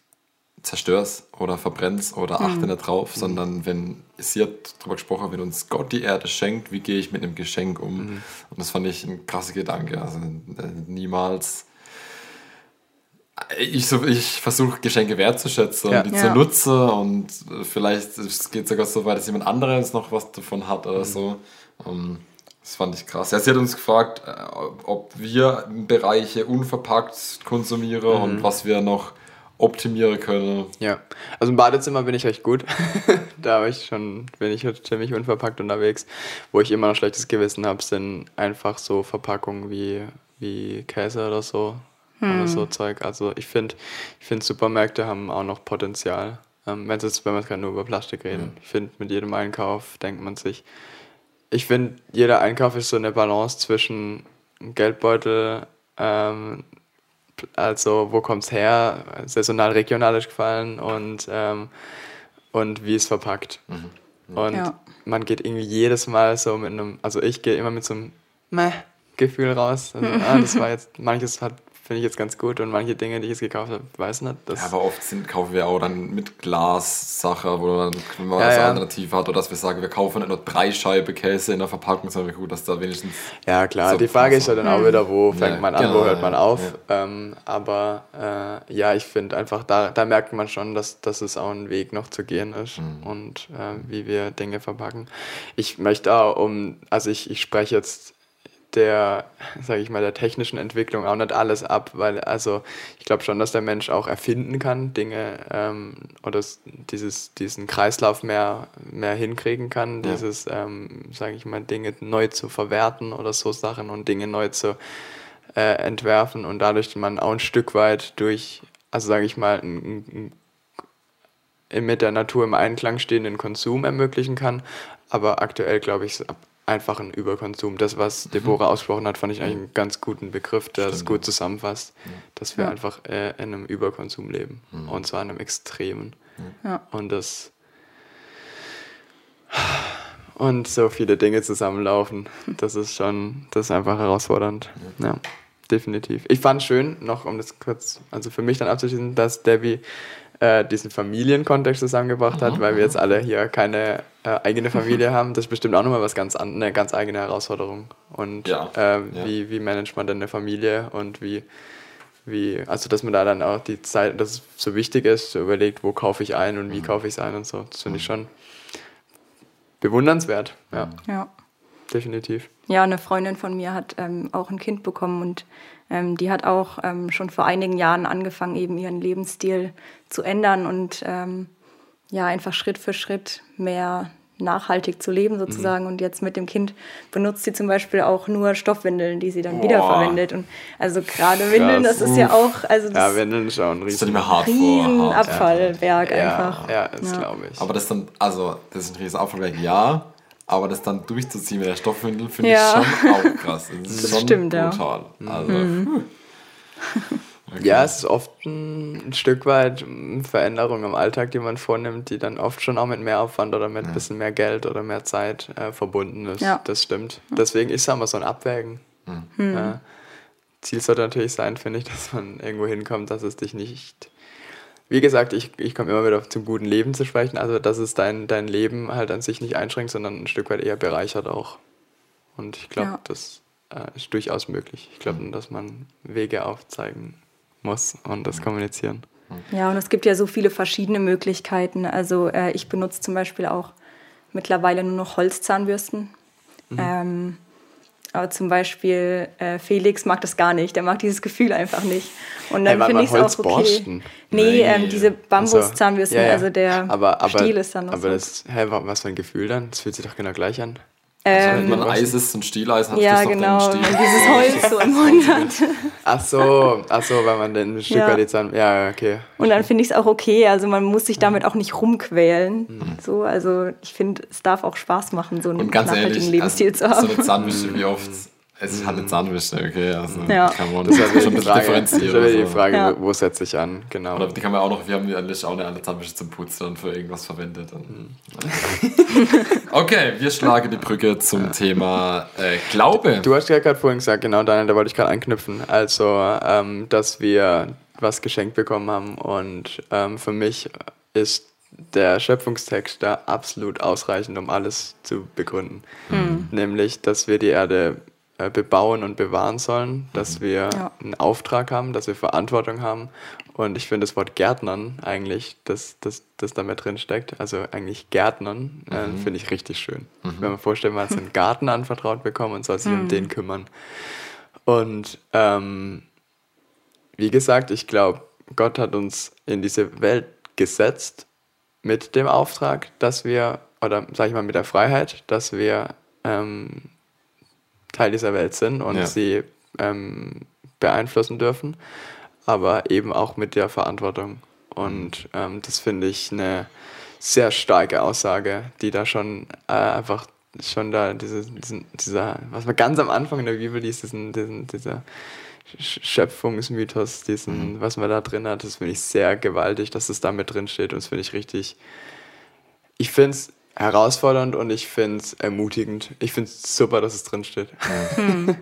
zerstöre es oder verbrenne es oder achte mhm. nicht drauf, mhm. sondern wenn sie hat darüber gesprochen, wenn uns Gott die Erde schenkt, wie gehe ich mit einem Geschenk um? Mhm. Und das fand ich ein krasser Gedanke. Also äh, niemals ich, so, ich versuche Geschenke wertzuschätzen ja. und die ja. zu nutzen und vielleicht geht es sogar so weit, dass jemand anderes noch was davon hat oder mhm. so. Um, ähm, das fand ich krass. Ja, sie hat uns gefragt, äh, ob wir Bereiche unverpackt konsumieren mhm. und was wir noch optimieren können. Ja, also im Badezimmer bin ich recht gut. da habe ich schon, bin ich ziemlich unverpackt unterwegs. Wo ich immer noch schlechtes Gewissen habe, sind einfach so Verpackungen wie, wie Käse oder so. Hm. Oder so Zeug. Also ich finde, ich finde Supermärkte haben auch noch Potenzial. Ähm, wenn, jetzt, wenn wir gerade nur über Plastik reden. Mhm. Ich finde, mit jedem Einkauf denkt man sich, ich finde, jeder Einkauf ist so eine Balance zwischen Geldbeutel, ähm, also wo kommt es her, saisonal, regionalisch gefallen und, ähm, und wie es verpackt. Mhm. Mhm. Und ja. man geht irgendwie jedes Mal so mit einem, also ich gehe immer mit so einem Meh-Gefühl raus. Also, ah, das war jetzt, manches hat finde ich jetzt ganz gut. Und manche Dinge, die ich jetzt gekauft habe, weiß nicht. ja, aber oft sind, kaufen wir auch dann mit Glas-Sache, wo man ja, was ja. alternativ hat. Oder dass wir sagen, wir kaufen nicht nur drei Scheibe Käse in der Verpackung, sondern gut, dass da wenigstens. Ja, klar. So die Frage ist ja dann auch wieder, wo fängt ja, man an, genau, wo hört man auf. Ähm, aber äh, ja, ich finde einfach, da, da merkt man schon, dass, dass es auch ein Weg noch zu gehen ist mhm. und äh, wie wir Dinge verpacken. Ich möchte auch um, also ich, ich spreche jetzt der, sage ich mal, der technischen Entwicklung auch nicht alles ab, weil also ich glaube schon, dass der Mensch auch erfinden kann, Dinge ähm, oder dieses, diesen Kreislauf mehr, mehr hinkriegen kann, ja. dieses, ähm, sage ich mal, Dinge neu zu verwerten oder so Sachen und Dinge neu zu äh, entwerfen und dadurch man auch ein Stück weit durch, also sage ich mal, ein, ein, mit der Natur im Einklang stehenden Konsum ermöglichen kann, aber aktuell glaube ich, einfachen Überkonsum. Das, was mhm. Deborah ausgesprochen hat, fand ich eigentlich einen ganz guten Begriff, der es gut zusammenfasst, ja. dass wir ja. einfach äh, in einem Überkonsum leben mhm. und zwar in einem extremen. Ja. Und das und so viele Dinge zusammenlaufen, das ist schon, das ist einfach herausfordernd. Ja, definitiv. Ich fand schön, noch um das kurz, also für mich dann abzuschließen, dass Debbie äh, diesen Familienkontext zusammengebracht hat, weil wir jetzt alle hier keine äh, eigene Familie haben. Das ist bestimmt auch nochmal was ganz an, eine ganz eigene Herausforderung. Und ja, äh, wie, ja. wie managt man denn eine Familie und wie, wie, also dass man da dann auch die Zeit, dass es so wichtig ist, so überlegt, wo kaufe ich ein und wie mhm. kaufe ich es ein und so. Das finde ich mhm. schon bewundernswert. Ja. ja. Definitiv. Ja, eine Freundin von mir hat ähm, auch ein Kind bekommen und ähm, die hat auch ähm, schon vor einigen Jahren angefangen, eben ihren Lebensstil zu ändern und ähm, ja, einfach Schritt für Schritt mehr nachhaltig zu leben sozusagen. Mhm. Und jetzt mit dem Kind benutzt sie zum Beispiel auch nur Stoffwindeln, die sie dann Boah. wiederverwendet. Und also gerade Windeln, das ist ja auch. Also ja, Windeln ist auch ein riesen, riesen Abfallberg ja. einfach. Ja, das ja. glaube ich. Aber das dann, also das ist ein riesen Abfallberg, ja. Aber das dann durchzuziehen mit der Stoffwindel finde ja. ich schon auch krass. Das, das stimmt, brutal. ja. Also, mhm. Okay. Ja, es ist oft ein, Stück weit Veränderung im Alltag, die man vornimmt, die dann oft schon auch mit mehr Aufwand oder mit ein bisschen mehr Geld oder mehr Zeit äh, verbunden ist. Ja. Das stimmt. Deswegen ist es immer so ein Abwägen. Mhm. Äh, Ziel sollte natürlich sein, finde ich, dass man irgendwo hinkommt, dass es dich nicht. Wie gesagt, ich, ich komme immer wieder zum guten Leben zu sprechen, also dass es dein, dein Leben halt an sich nicht einschränkt, sondern ein Stück weit eher bereichert auch. Und ich glaube, ja. das äh, ist durchaus möglich. Ich glaube, dass man Wege aufzeigen muss und das kommunizieren. Ja, und es gibt ja so viele verschiedene Möglichkeiten. Also äh, ich benutze zum Beispiel auch mittlerweile nur noch Holzzahnbürsten. Mhm. Ähm, aber zum Beispiel äh, Felix mag das gar nicht. Der mag dieses Gefühl einfach nicht. Und dann hey, finde ich es auch okay. Nee, nee ähm, diese Bambuszahnbürsten, also, ja, ja. also der aber, aber, Stiel ist dann noch Aber so. das, hä, was für ein Gefühl dann? Das fühlt sich doch genau gleich an. Also ähm, wenn man Eis ist und Stieleis hat ja, das genau, Stiel. dieses Holz so im Mund hat. Ach so, ach so, weil man den ein Stück ja. weit Zahn, ja, okay. Und dann finde ich es auch okay, also man muss sich damit auch nicht rumquälen. Mhm. So, also ich finde, es darf auch Spaß machen, so einen nachhaltigen ehrlich, Lebensstil also, zu haben. So eine Zahnwische, wie oft es ist halt eine Zahnwische, okay. Also ja. kann man das ist schon ein bisschen differenzieren. Das ist die Frage, ja. wo, setze ich an, genau. Oder die kann man auch noch, wir haben ja auch eine andere Zahnwische zum Putzen und für irgendwas verwendet. Mhm. okay, wir schlagen die Brücke zum Thema äh, Glaube. Du hast ja gerade vorhin gesagt, genau, Daniel, da wollte ich gerade anknüpfen. Also, ähm, dass wir was geschenkt bekommen haben und ähm, für mich ist der Schöpfungstext da absolut ausreichend, um alles zu begründen. Mhm. Nämlich, dass wir die Erde äh, bebauen und bewahren sollen, dass mhm. wir ja. einen Auftrag haben, dass wir Verantwortung haben. Und ich finde das Wort Gärtnern eigentlich, das, das, das da mit drin steckt, also eigentlich Gärtnern, äh, mhm. finde ich richtig schön. Mhm. Wenn man vorstellt, man hat einen Garten anvertraut bekommen und soll sich um mhm. den kümmern. Und ähm, wie gesagt, ich glaube, Gott hat uns in diese Welt gesetzt mit dem Auftrag, dass wir, oder sage ich mal mit der Freiheit, dass wir ähm, Teil dieser Welt sind und ja. sie ähm, beeinflussen dürfen, aber eben auch mit der Verantwortung. Und ähm, das finde ich eine sehr starke Aussage, die da schon äh, einfach schon da diese, diesen, dieser, was man ganz am Anfang in der Bibel liest, diesen, diesen, dieser Schöpfungsmythos, diesen, mhm. was man da drin hat, das finde ich sehr gewaltig, dass das da mit drin steht und das finde ich richtig. Ich finde es herausfordernd und ich finde es ermutigend. Ich finde es super, dass es drin steht. Hm.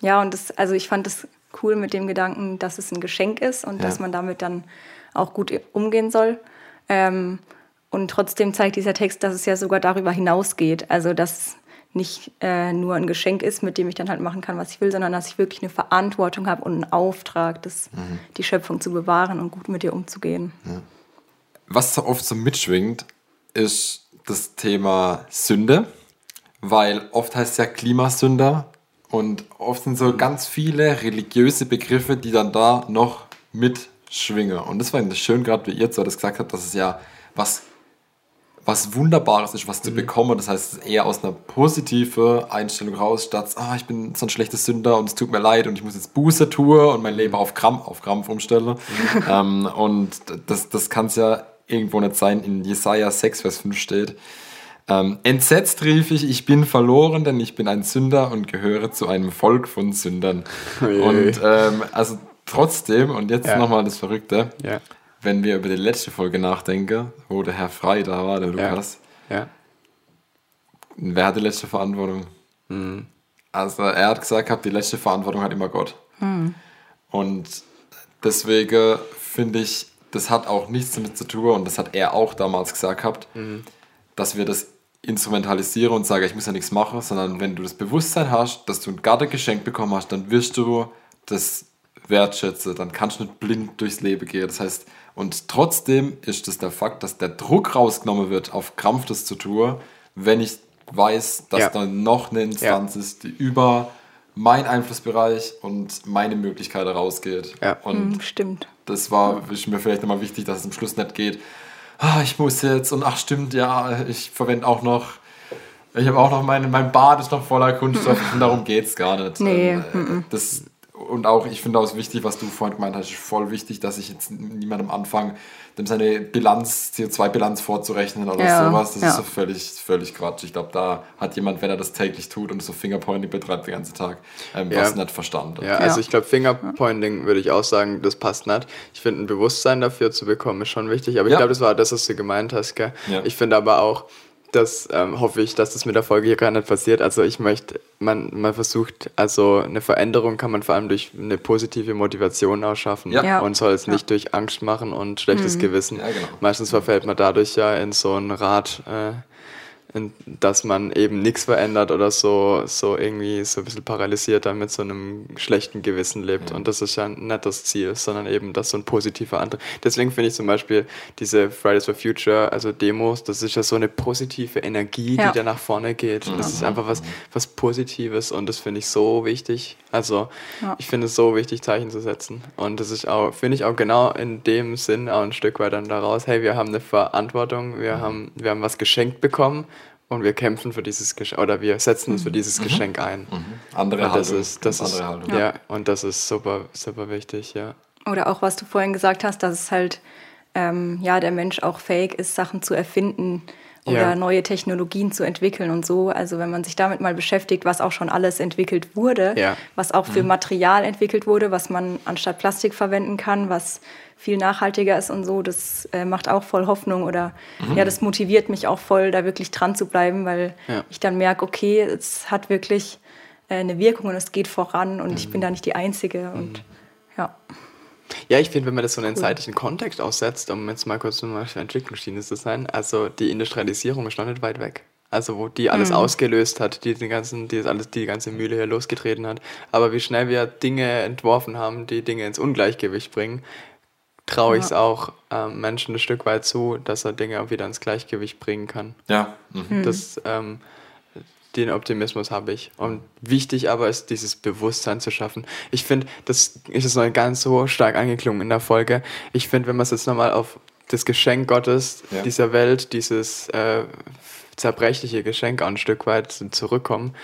Ja, und das, also ich fand es cool mit dem Gedanken, dass es ein Geschenk ist und ja. dass man damit dann auch gut umgehen soll. Ähm, und trotzdem zeigt dieser Text, dass es ja sogar darüber hinausgeht. Also dass es nicht äh, nur ein Geschenk ist, mit dem ich dann halt machen kann, was ich will, sondern dass ich wirklich eine Verantwortung habe und einen Auftrag, das, mhm. die Schöpfung zu bewahren und gut mit ihr umzugehen. Ja. Was so oft so mitschwingt, ist das Thema Sünde, weil oft heißt es ja Klimasünder und oft sind so ganz viele religiöse Begriffe, die dann da noch mitschwingen. Und das war schön, gerade wie ihr zwar das gesagt habt, dass es ja was, was Wunderbares ist, was zu mhm. bekommen. Das heißt, es ist eher aus einer positiven Einstellung raus, statt, ah, ich bin so ein schlechter Sünder und es tut mir leid und ich muss jetzt Buße tun und mein Leben auf Krampf, auf Krampf umstellen. Mhm. ähm, und das, das kann es ja irgendwo nicht sein, in Jesaja 6, Vers 5 steht. Ähm, entsetzt rief ich, ich bin verloren, denn ich bin ein Sünder und gehöre zu einem Volk von Sündern. Oje. Und ähm, also trotzdem, und jetzt ja. nochmal das Verrückte, ja. wenn wir über die letzte Folge nachdenken, wo der Herr Frei da war, der Lukas, ja. wer hat die letzte Verantwortung? Mhm. Also er hat gesagt, die letzte Verantwortung hat immer Gott. Mhm. Und deswegen finde ich, das hat auch nichts damit zu tun, und das hat er auch damals gesagt gehabt, mhm. dass wir das instrumentalisieren und sagen, ich muss ja nichts machen, sondern wenn du das Bewusstsein hast, dass du ein Garten geschenkt bekommen hast, dann wirst du das wertschätzen, dann kannst du nicht blind durchs Leben gehen. Das heißt, und trotzdem ist es der Fakt, dass der Druck rausgenommen wird, auf Krampf das zu tun, wenn ich weiß, dass ja. da noch eine Instanz ja. ist, die über mein Einflussbereich und meine Möglichkeiten rausgeht. Ja. Und mhm, stimmt. Das war ist mir vielleicht nochmal wichtig, dass es am Schluss nicht geht. Ah, ich muss jetzt und ach stimmt, ja, ich verwende auch noch, ich habe auch noch mein, mein Bad ist noch voller Kunststoff und darum geht es gar nicht. Nee. Ähm, das, und auch, ich finde auch wichtig, was du vorhin gemeint hast, voll wichtig, dass ich jetzt niemandem anfange, dem seine Bilanz, CO2-Bilanz vorzurechnen oder ja, sowas. Das ja. ist so völlig, völlig Quatsch. Ich glaube, da hat jemand, wenn er das täglich tut und so Fingerpointing betreibt den ganzen Tag, ähm, ja. was nicht verstanden. Ja, also ich glaube, Fingerpointing würde ich auch sagen, das passt nicht. Ich finde, ein Bewusstsein dafür zu bekommen, ist schon wichtig. Aber ich glaube, das war das, was du gemeint hast. Gell? Ich finde aber auch, das ähm, hoffe ich, dass das mit der Folge hier gar nicht passiert. Also ich möchte, man, man versucht, also eine Veränderung kann man vor allem durch eine positive Motivation ausschaffen ja. und soll es ja. nicht durch Angst machen und schlechtes mhm. Gewissen. Ja, genau. Meistens verfällt man dadurch ja in so ein Rad, äh, dass man eben nichts verändert oder so, so irgendwie so ein bisschen paralysiert dann mit so einem schlechten Gewissen lebt. Ja. Und das ist ja nicht das Ziel, sondern eben, dass so ein positiver Antrieb. Deswegen finde ich zum Beispiel diese Fridays for Future, also Demos, das ist ja so eine positive Energie, ja. die da nach vorne geht. Mhm. Das ist einfach was, was Positives und das finde ich so wichtig. Also ja. ich finde es so wichtig, Zeichen zu setzen. Und das ist auch, finde ich auch genau in dem Sinn auch ein Stück weit dann daraus, hey, wir haben eine Verantwortung, wir, mhm. haben, wir haben was geschenkt bekommen und wir kämpfen für dieses Geschenk oder wir setzen uns für dieses mhm. Geschenk ein. Mhm. Andere und das Haltung. Ist, das ist, ja. ja. und das ist super, super wichtig, ja. Oder auch, was du vorhin gesagt hast, dass es halt, ähm, ja, der Mensch auch fähig ist, Sachen zu erfinden oder ja. neue Technologien zu entwickeln und so. Also wenn man sich damit mal beschäftigt, was auch schon alles entwickelt wurde, ja. was auch für mhm. Material entwickelt wurde, was man anstatt Plastik verwenden kann, was viel nachhaltiger ist und so, das äh, macht auch voll Hoffnung oder mhm. ja, das motiviert mich auch voll, da wirklich dran zu bleiben, weil ja. ich dann merke, okay, es hat wirklich äh, eine Wirkung und es geht voran und mhm. ich bin da nicht die Einzige und mhm. ja. Ja, ich finde, wenn man das so in einen cool. zeitlichen Kontext aussetzt, um jetzt mal kurz zum Beispiel Entwicklungsschiene zu sein, also die Industrialisierung ist noch nicht weit weg. Also wo die alles mhm. ausgelöst hat, die, den ganzen, die, alles, die ganze Mühle hier losgetreten hat. Aber wie schnell wir Dinge entworfen haben, die Dinge ins Ungleichgewicht bringen, traue ich es ja. auch ähm, Menschen ein Stück weit zu, dass er Dinge auch wieder ins Gleichgewicht bringen kann. Ja. Mhm. Das, ähm, den Optimismus habe ich. Und wichtig aber ist, dieses Bewusstsein zu schaffen. Ich finde, das ist jetzt noch ganz so stark angeklungen in der Folge. Ich finde, wenn man es jetzt nochmal auf das Geschenk Gottes ja. dieser Welt, dieses äh, zerbrechliche Geschenk auch ein Stück weit zurückkommen,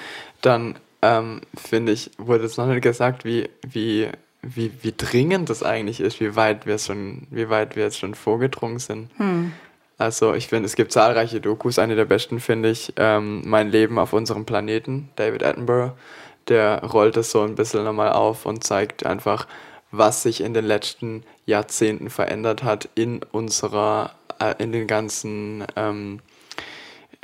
dann ähm, finde ich, wurde es noch nicht gesagt, wie, wie wie, wie dringend das eigentlich ist, wie weit wir schon, wie weit wir jetzt schon vorgedrungen sind. Hm. Also ich finde, es gibt zahlreiche Dokus. Eine der besten finde ich ähm, Mein Leben auf unserem Planeten, David Attenborough. Der rollt es so ein bisschen nochmal auf und zeigt einfach, was sich in den letzten Jahrzehnten verändert hat in unserer, äh, in den ganzen ähm,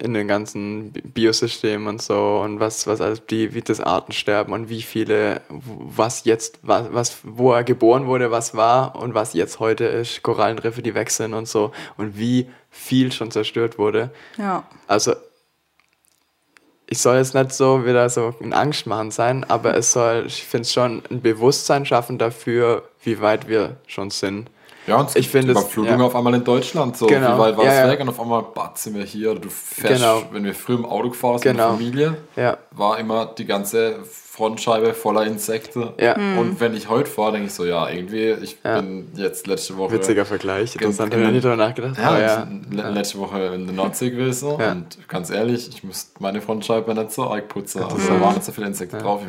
in den ganzen Biosystemen und so und was, was alles, die, wie das Artensterben und wie viele, was jetzt, was, was, wo er geboren wurde, was war und was jetzt heute ist, Korallenriffe, die weg sind und so und wie viel schon zerstört wurde. Ja. Also, ich soll jetzt nicht so wieder so in Angst machen sein, aber es soll, ich finde es schon ein Bewusstsein schaffen dafür, wie weit wir schon sind. Ja, und es ich finde Überflutung ja. auf einmal in Deutschland. So, genau. wie weit war ja, es weg und auf einmal bat sind wir hier. Oder du fährst, genau. wenn wir früh im Auto gefahren sind genau. mit der Familie, ja. war immer die ganze Frontscheibe voller Insekten. Ja. Mhm. Und wenn ich heute fahre, denke ich so, ja, irgendwie, ich ja. bin jetzt letzte Woche. Witziger Vergleich, interessant, habe ich nicht drüber nachgedacht. Ja, ja. letzte Woche in der Nordsee gewesen und ganz ehrlich, ich muss meine Frontscheibe nicht so arg putzen. Also da waren nicht so viele Insekten drauf.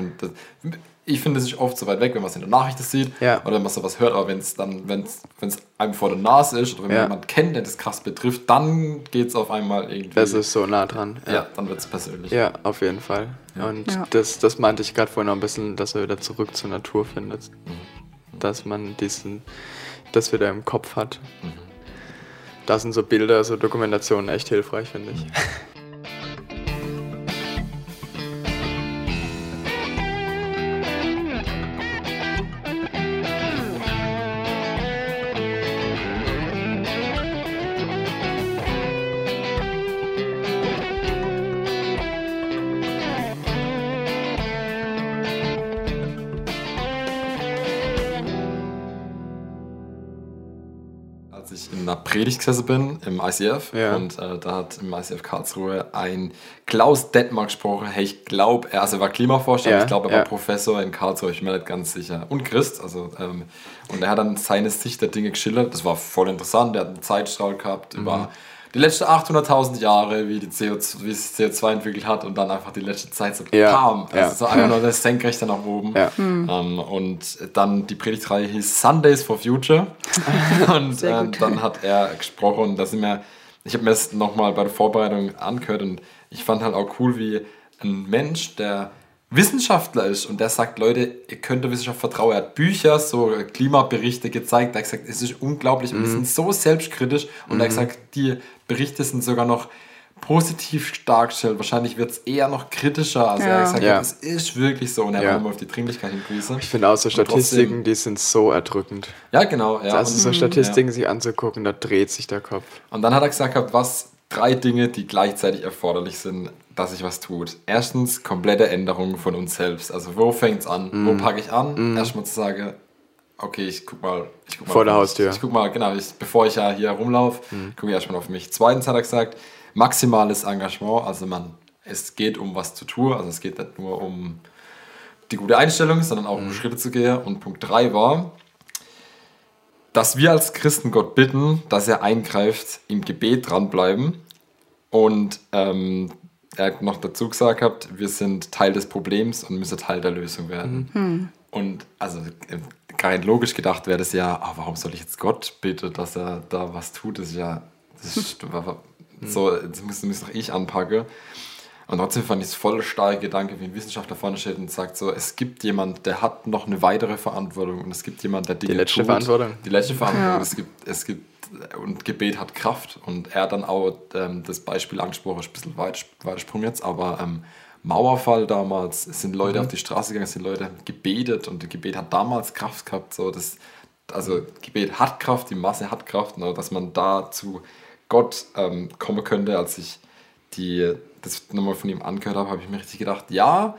Ich, ich finde es ist oft so weit weg, wenn man es in der Nachricht sieht ja. oder wenn man sowas hört, aber wenn es dann, wenn es einem vor der Nase ist oder wenn ja. man jemanden kennt, der das krass betrifft, dann geht es auf einmal irgendwie. Das ist so nah dran. Ja, ja dann wird es persönlich. Ja, auf jeden Fall. Und Das, das meinte ich gerade vorhin noch ein bisschen, dass er wieder zurück zur Natur findet. Mhm. Dass man diesen, das wieder im Kopf hat. Mhm. Da sind so Bilder, so Dokumentationen echt hilfreich, finde ich. Mhm. Gesessen bin im ICF ja. und äh, da hat im ICF Karlsruhe ein Klaus Detmar gesprochen. Hey, ich glaube, er, also er war Klimaforscher, ja, ich glaube, er war Professor in Karlsruhe, ich bin mir nicht ganz sicher. Und Christ, also ähm, und er hat dann seine Sicht der Dinge geschildert. Das war voll interessant. Er hat einen Zeitstrahl gehabt mhm. über die letzten 800.000 Jahre, wie, die CO2, wie sich CO2 entwickelt hat und dann einfach die letzte Zeit so ja, kam. Also ja, so einfach nur das Senkrechte nach oben. Ja. Mhm. Ähm, und dann die Predigtreihe hieß Sundays for Future. und äh, dann hat er gesprochen und da sind wir, ich habe mir das nochmal bei der Vorbereitung angehört und ich fand halt auch cool, wie ein Mensch, der Wissenschaftler ist und der sagt, Leute, ihr könnt der Wissenschaft vertrauen. Er hat Bücher, so Klimaberichte gezeigt. Er hat gesagt, es ist unglaublich mhm. und wir sind so selbstkritisch. Und mhm. er hat gesagt, die Berichte sind sogar noch positiv dargestellt. Wahrscheinlich wird es eher noch kritischer. Also ja. er hat gesagt, ja. es ist wirklich so. Und er ja. war immer auf die Dringlichkeit hingewiesen. Ich finde auch so Statistiken, trotzdem, die sind so erdrückend. Ja, genau. Ja. Also so Statistiken sich anzugucken, da dreht sich der Kopf. Und dann hat er gesagt, was drei Dinge, die gleichzeitig erforderlich sind, dass sich was tut. Erstens, komplette Änderung von uns selbst. Also wo fängt es an? Mm. Wo packe ich an? Mm. Erstmal zu sagen, okay, ich guck mal. Ich guck mal Vor der Haustür. Ich guck mal, genau, ich, bevor ich ja hier rumlaufe, mm. gucke ich erstmal auf mich. Zweitens hat er gesagt, maximales Engagement. Also man, es geht um was zu tun. Also es geht nicht nur um die gute Einstellung, sondern auch um mm. Schritte zu gehen. Und Punkt drei war, dass wir als Christen Gott bitten, dass er eingreift, im Gebet dranbleiben. Und ähm, er hat noch dazu gesagt gehabt, wir sind Teil des Problems und müssen Teil der Lösung werden. Mhm. Und also rein logisch gedacht wäre das ja, oh, warum soll ich jetzt Gott bitten, dass er da was tut? Das ist ja, das ist, so, das muss, muss doch ich anpacken. Und trotzdem fand ich es voll starker Gedanke, wie ein Wissenschaftler vorne steht und sagt so, es gibt jemand, der hat noch eine weitere Verantwortung und es gibt jemand, der Dinge Die letzte tut. Verantwortung. Die letzte Verantwortung. Ja. Es gibt, es gibt, und Gebet hat Kraft und er dann auch ähm, das Beispiel angesprochen, ist ein bisschen weit, weitersprung jetzt, aber ähm, Mauerfall damals, es sind Leute mhm. auf die Straße gegangen, es sind Leute gebetet und das Gebet hat damals Kraft gehabt, so das, also Gebet hat Kraft, die Masse hat Kraft, ne, dass man da zu Gott ähm, kommen könnte, als ich die das nochmal von ihm angehört habe, habe ich mir richtig gedacht, ja,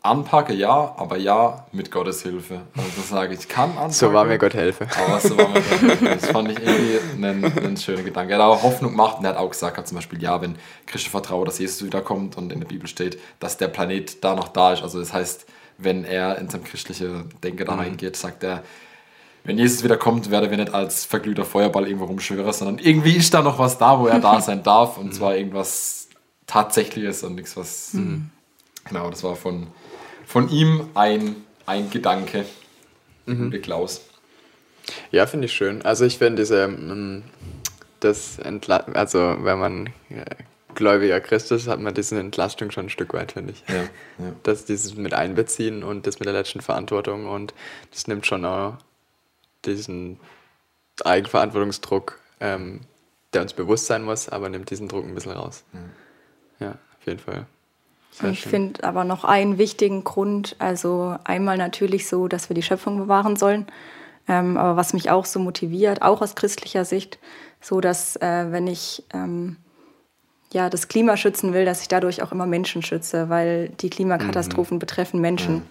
anpacke, ja, aber ja, mit Gottes Hilfe. Also das sage ich, kann anpacken. So war mir Gott helfe. Aber so war mir Gott helfe. Das fand ich irgendwie einen, einen schönen Gedanke. Er hat auch Hoffnung gemacht und er hat auch gesagt, hat zum Beispiel, ja, wenn Christen vertrauen, dass Jesus wiederkommt und in der Bibel steht, dass der Planet da noch da ist. Also das heißt, wenn er in seinem christlichen Denken da mhm. reingeht, sagt er, wenn Jesus wiederkommt, werden wir nicht als verglühter Feuerball irgendwo rumschwören, sondern irgendwie ist da noch was da, wo er da sein darf. Und mhm. zwar irgendwas Tatsächliches und nichts, was. Mhm. Genau, das war von, von ihm ein, ein Gedanke. Mhm. Klaus. Ja, finde ich schön. Also ich finde diese, mm, das Entla also wenn man äh, gläubiger Christ ist, hat man diese Entlastung schon ein Stück weit, finde ich. Ja, ja. Das dieses mit einbeziehen und das mit der letzten Verantwortung und das nimmt schon auch diesen Eigenverantwortungsdruck, ähm, der uns bewusst sein muss, aber nimmt diesen Druck ein bisschen raus. Mhm. Ja, auf jeden Fall. Sehr ich finde aber noch einen wichtigen Grund, also einmal natürlich so, dass wir die Schöpfung bewahren sollen, ähm, aber was mich auch so motiviert, auch aus christlicher Sicht, so dass äh, wenn ich ähm, ja, das Klima schützen will, dass ich dadurch auch immer Menschen schütze, weil die Klimakatastrophen mhm. betreffen Menschen. Mhm.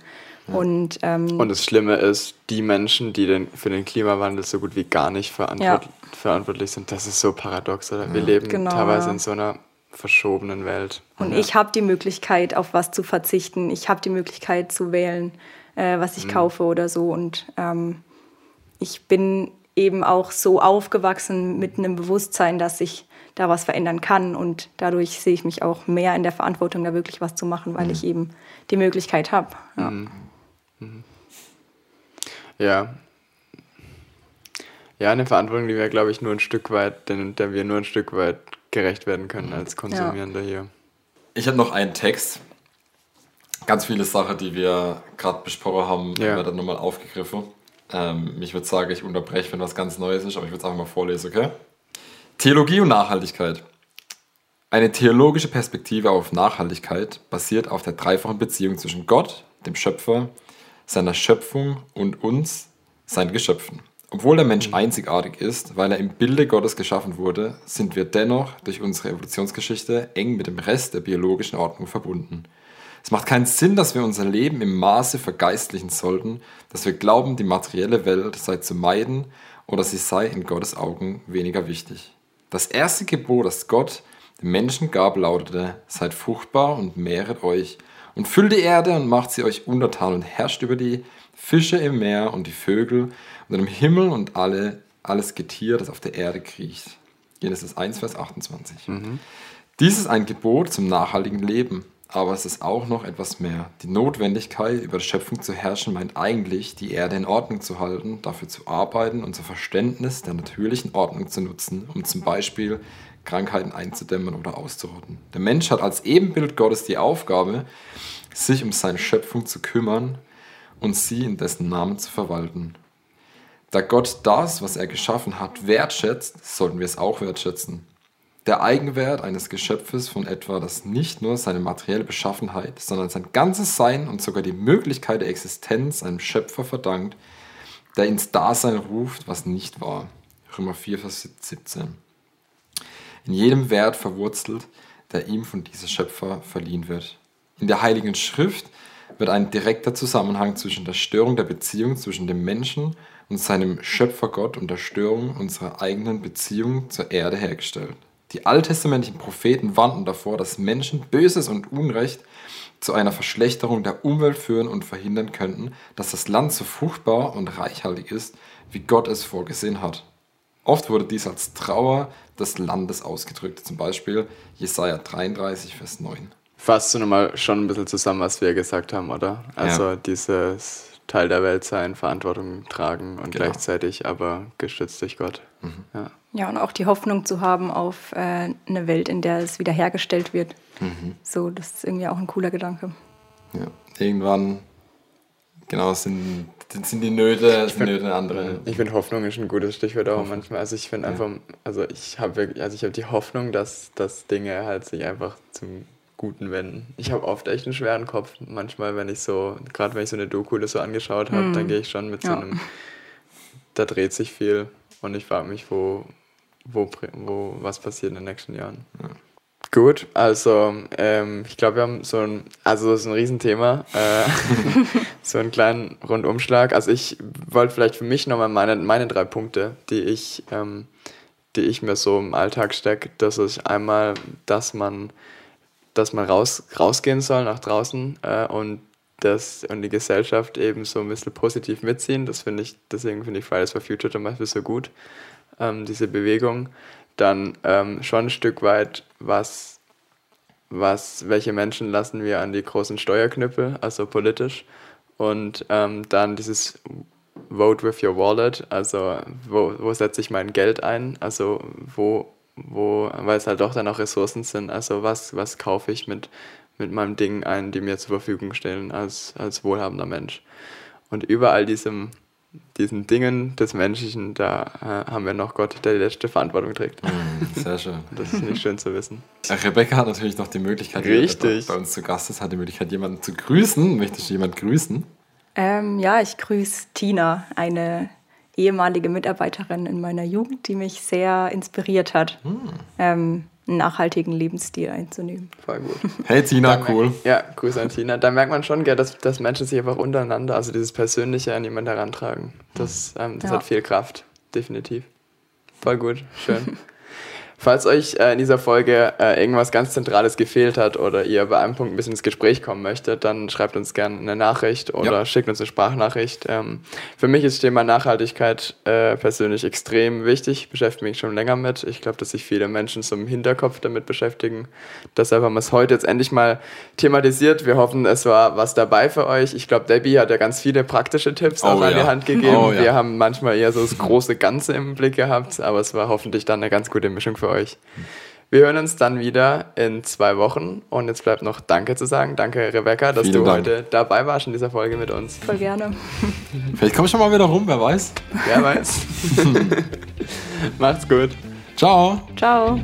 Und, ähm, und das Schlimme ist, die Menschen, die den, für den Klimawandel so gut wie gar nicht verantwort ja. verantwortlich sind, das ist so paradox. Oder? Wir leben genau, teilweise in so einer verschobenen Welt. Und ja. ich habe die Möglichkeit, auf was zu verzichten. Ich habe die Möglichkeit zu wählen, äh, was ich mhm. kaufe oder so. Und ähm, ich bin eben auch so aufgewachsen mit einem Bewusstsein, dass ich da was verändern kann. Und dadurch sehe ich mich auch mehr in der Verantwortung, da wirklich was zu machen, weil mhm. ich eben die Möglichkeit habe. Ja. Mhm. Mhm. ja. Ja, eine Verantwortung, die wir, glaube ich, nur ein Stück weit, der wir nur ein Stück weit gerecht werden können als Konsumierender ja. hier. Ich habe noch einen Text. Ganz viele Sachen, die wir gerade besprochen haben, ja. werden nochmal aufgegriffen. Ähm, ich würde sagen, ich unterbreche, wenn was ganz Neues ist, aber ich würde es einfach mal vorlesen, okay? Theologie und Nachhaltigkeit. Eine theologische Perspektive auf Nachhaltigkeit basiert auf der dreifachen Beziehung zwischen Gott, dem Schöpfer, seiner Schöpfung und uns, seinen Geschöpfen. Obwohl der Mensch einzigartig ist, weil er im Bilde Gottes geschaffen wurde, sind wir dennoch durch unsere Evolutionsgeschichte eng mit dem Rest der biologischen Ordnung verbunden. Es macht keinen Sinn, dass wir unser Leben im Maße vergeistlichen sollten, dass wir glauben, die materielle Welt sei zu meiden oder sie sei in Gottes Augen weniger wichtig. Das erste Gebot, das Gott dem Menschen gab, lautete, seid fruchtbar und mehret euch und füllt die Erde und macht sie euch untertan und herrscht über die Fische im Meer und die Vögel und im Himmel und alle, alles Getier, das auf der Erde kriecht. Genesis 1, Vers 28. Mhm. Dies ist ein Gebot zum nachhaltigen Leben, aber es ist auch noch etwas mehr. Die Notwendigkeit, über die Schöpfung zu herrschen, meint eigentlich, die Erde in Ordnung zu halten, dafür zu arbeiten, unser Verständnis der natürlichen Ordnung zu nutzen, um zum Beispiel Krankheiten einzudämmen oder auszurotten. Der Mensch hat als Ebenbild Gottes die Aufgabe, sich um seine Schöpfung zu kümmern und sie in dessen Namen zu verwalten. Da Gott das, was er geschaffen hat, wertschätzt, sollten wir es auch wertschätzen. Der Eigenwert eines Geschöpfes von etwa, das nicht nur seine materielle Beschaffenheit, sondern sein ganzes Sein und sogar die Möglichkeit der Existenz einem Schöpfer verdankt, der ins Dasein ruft, was nicht war. Römer 4, Vers 17. in jedem Wert verwurzelt, der ihm von dieser Schöpfer verliehen wird. In der Heiligen Schrift wird ein direkter Zusammenhang zwischen der Störung der Beziehung zwischen dem Menschen und seinem Schöpfergott und der Störung unserer eigenen Beziehung zur Erde hergestellt. Die alttestamentlichen Propheten warnten davor, dass Menschen Böses und Unrecht zu einer Verschlechterung der Umwelt führen und verhindern könnten, dass das Land so fruchtbar und reichhaltig ist, wie Gott es vorgesehen hat. Oft wurde dies als Trauer des Landes ausgedrückt, zum Beispiel Jesaja 33, Vers 9. Fasst du nochmal schon ein bisschen zusammen, was wir gesagt haben, oder? Also Ja. dieses Teil der Welt sein, Verantwortung tragen und Genau. gleichzeitig aber gestützt durch Gott. Ja. Ja, und auch die Hoffnung zu haben auf äh, eine Welt, in der es wiederhergestellt wird. So, das ist irgendwie auch ein cooler Gedanke. Ja. Irgendwann, genau, sind, sind die Nöte, sind Nöte andere. Ich finde Hoffnung ist ein gutes Stichwort auch manchmal. Also ich finde einfach, also ich habe wirklich, also ich habe die Hoffnung, dass, dass Dinge halt sich einfach zum Guten wenden. Ich habe oft echt einen schweren Kopf. Manchmal, wenn ich so, gerade wenn ich so eine Doku oder so angeschaut habe, dann gehe ich schon mit so Ja. einem, da dreht sich viel und ich frage mich, wo, wo, wo, was passiert in den nächsten Jahren. Gut, also ähm, ich glaube, wir haben so ein, also das ist ein Riesenthema, äh, so einen kleinen Rundumschlag. Also ich wollte vielleicht für mich nochmal meine, meine drei Punkte, die ich, ähm, die ich mir so im Alltag stecke, das ist einmal, dass man, dass man raus, rausgehen soll nach draußen äh, und das und die Gesellschaft eben so ein bisschen positiv mitziehen. Das finde ich, deswegen finde ich Fridays for Future zum Beispiel so gut, ähm, diese Bewegung. Dann ähm, schon ein Stück weit, was, was, welche Menschen lassen wir an die großen Steuerknüppel, also politisch. Und ähm, dann dieses Vote with your wallet, also wo, wo setze ich mein Geld ein, also wo, wo, weil es halt doch dann auch Ressourcen sind, also was, was kaufe ich mit, mit meinem Ding ein, die mir zur Verfügung stellen als, als wohlhabender Mensch. Und überall diesem, diesen Dingen des Menschlichen, da äh, haben wir noch Gott, der die letzte Verantwortung trägt. Sehr schön. Das ist nicht schön zu wissen. Rebecca hat natürlich noch die Möglichkeit, die Richtig. bei uns zu Gast ist, hat die Möglichkeit, jemanden zu grüßen. Möchtest du jemanden grüßen? Ähm, ja, ich grüße Tina, eine ehemalige Mitarbeiterin in meiner Jugend, die mich sehr inspiriert hat, ähm, einen nachhaltigen Lebensstil einzunehmen. Voll gut. Hey Tina, Da cool. Ja, Grüße an Tina. Da merkt man schon, gell, dass, dass Menschen sich einfach untereinander, also dieses Persönliche an jemanden herantragen. Das, ähm, das Ja. hat viel Kraft, definitiv. Voll gut, schön. Falls euch äh, in dieser Folge äh, irgendwas ganz Zentrales gefehlt hat oder ihr bei einem Punkt ein bisschen ins Gespräch kommen möchtet, dann schreibt uns gerne eine Nachricht oder Ja. schickt uns eine Sprachnachricht. Ähm, für mich ist das Thema Nachhaltigkeit äh, persönlich extrem wichtig, Ich beschäftige mich schon länger mit. Ich glaube, dass sich viele Menschen im Hinterkopf damit beschäftigen. Deshalb haben wir es heute jetzt endlich mal thematisiert. Wir hoffen, es war was dabei für euch. Ich glaube, Debbie hat ja ganz viele praktische Tipps Oh auch an ja. die Hand gegeben. Oh ja. Wir haben manchmal eher so das große Ganze im Blick gehabt, aber es war hoffentlich dann eine ganz gute Mischung für euch. Wir hören uns dann wieder in zwei Wochen und jetzt bleibt noch Danke zu sagen. Danke, Rebecca, dass Vielen du Dank. heute dabei warst in dieser Folge mit uns. Voll gerne. Vielleicht komm ich schon mal wieder rum, wer weiß. Wer weiß. Macht's gut. Ciao. Ciao.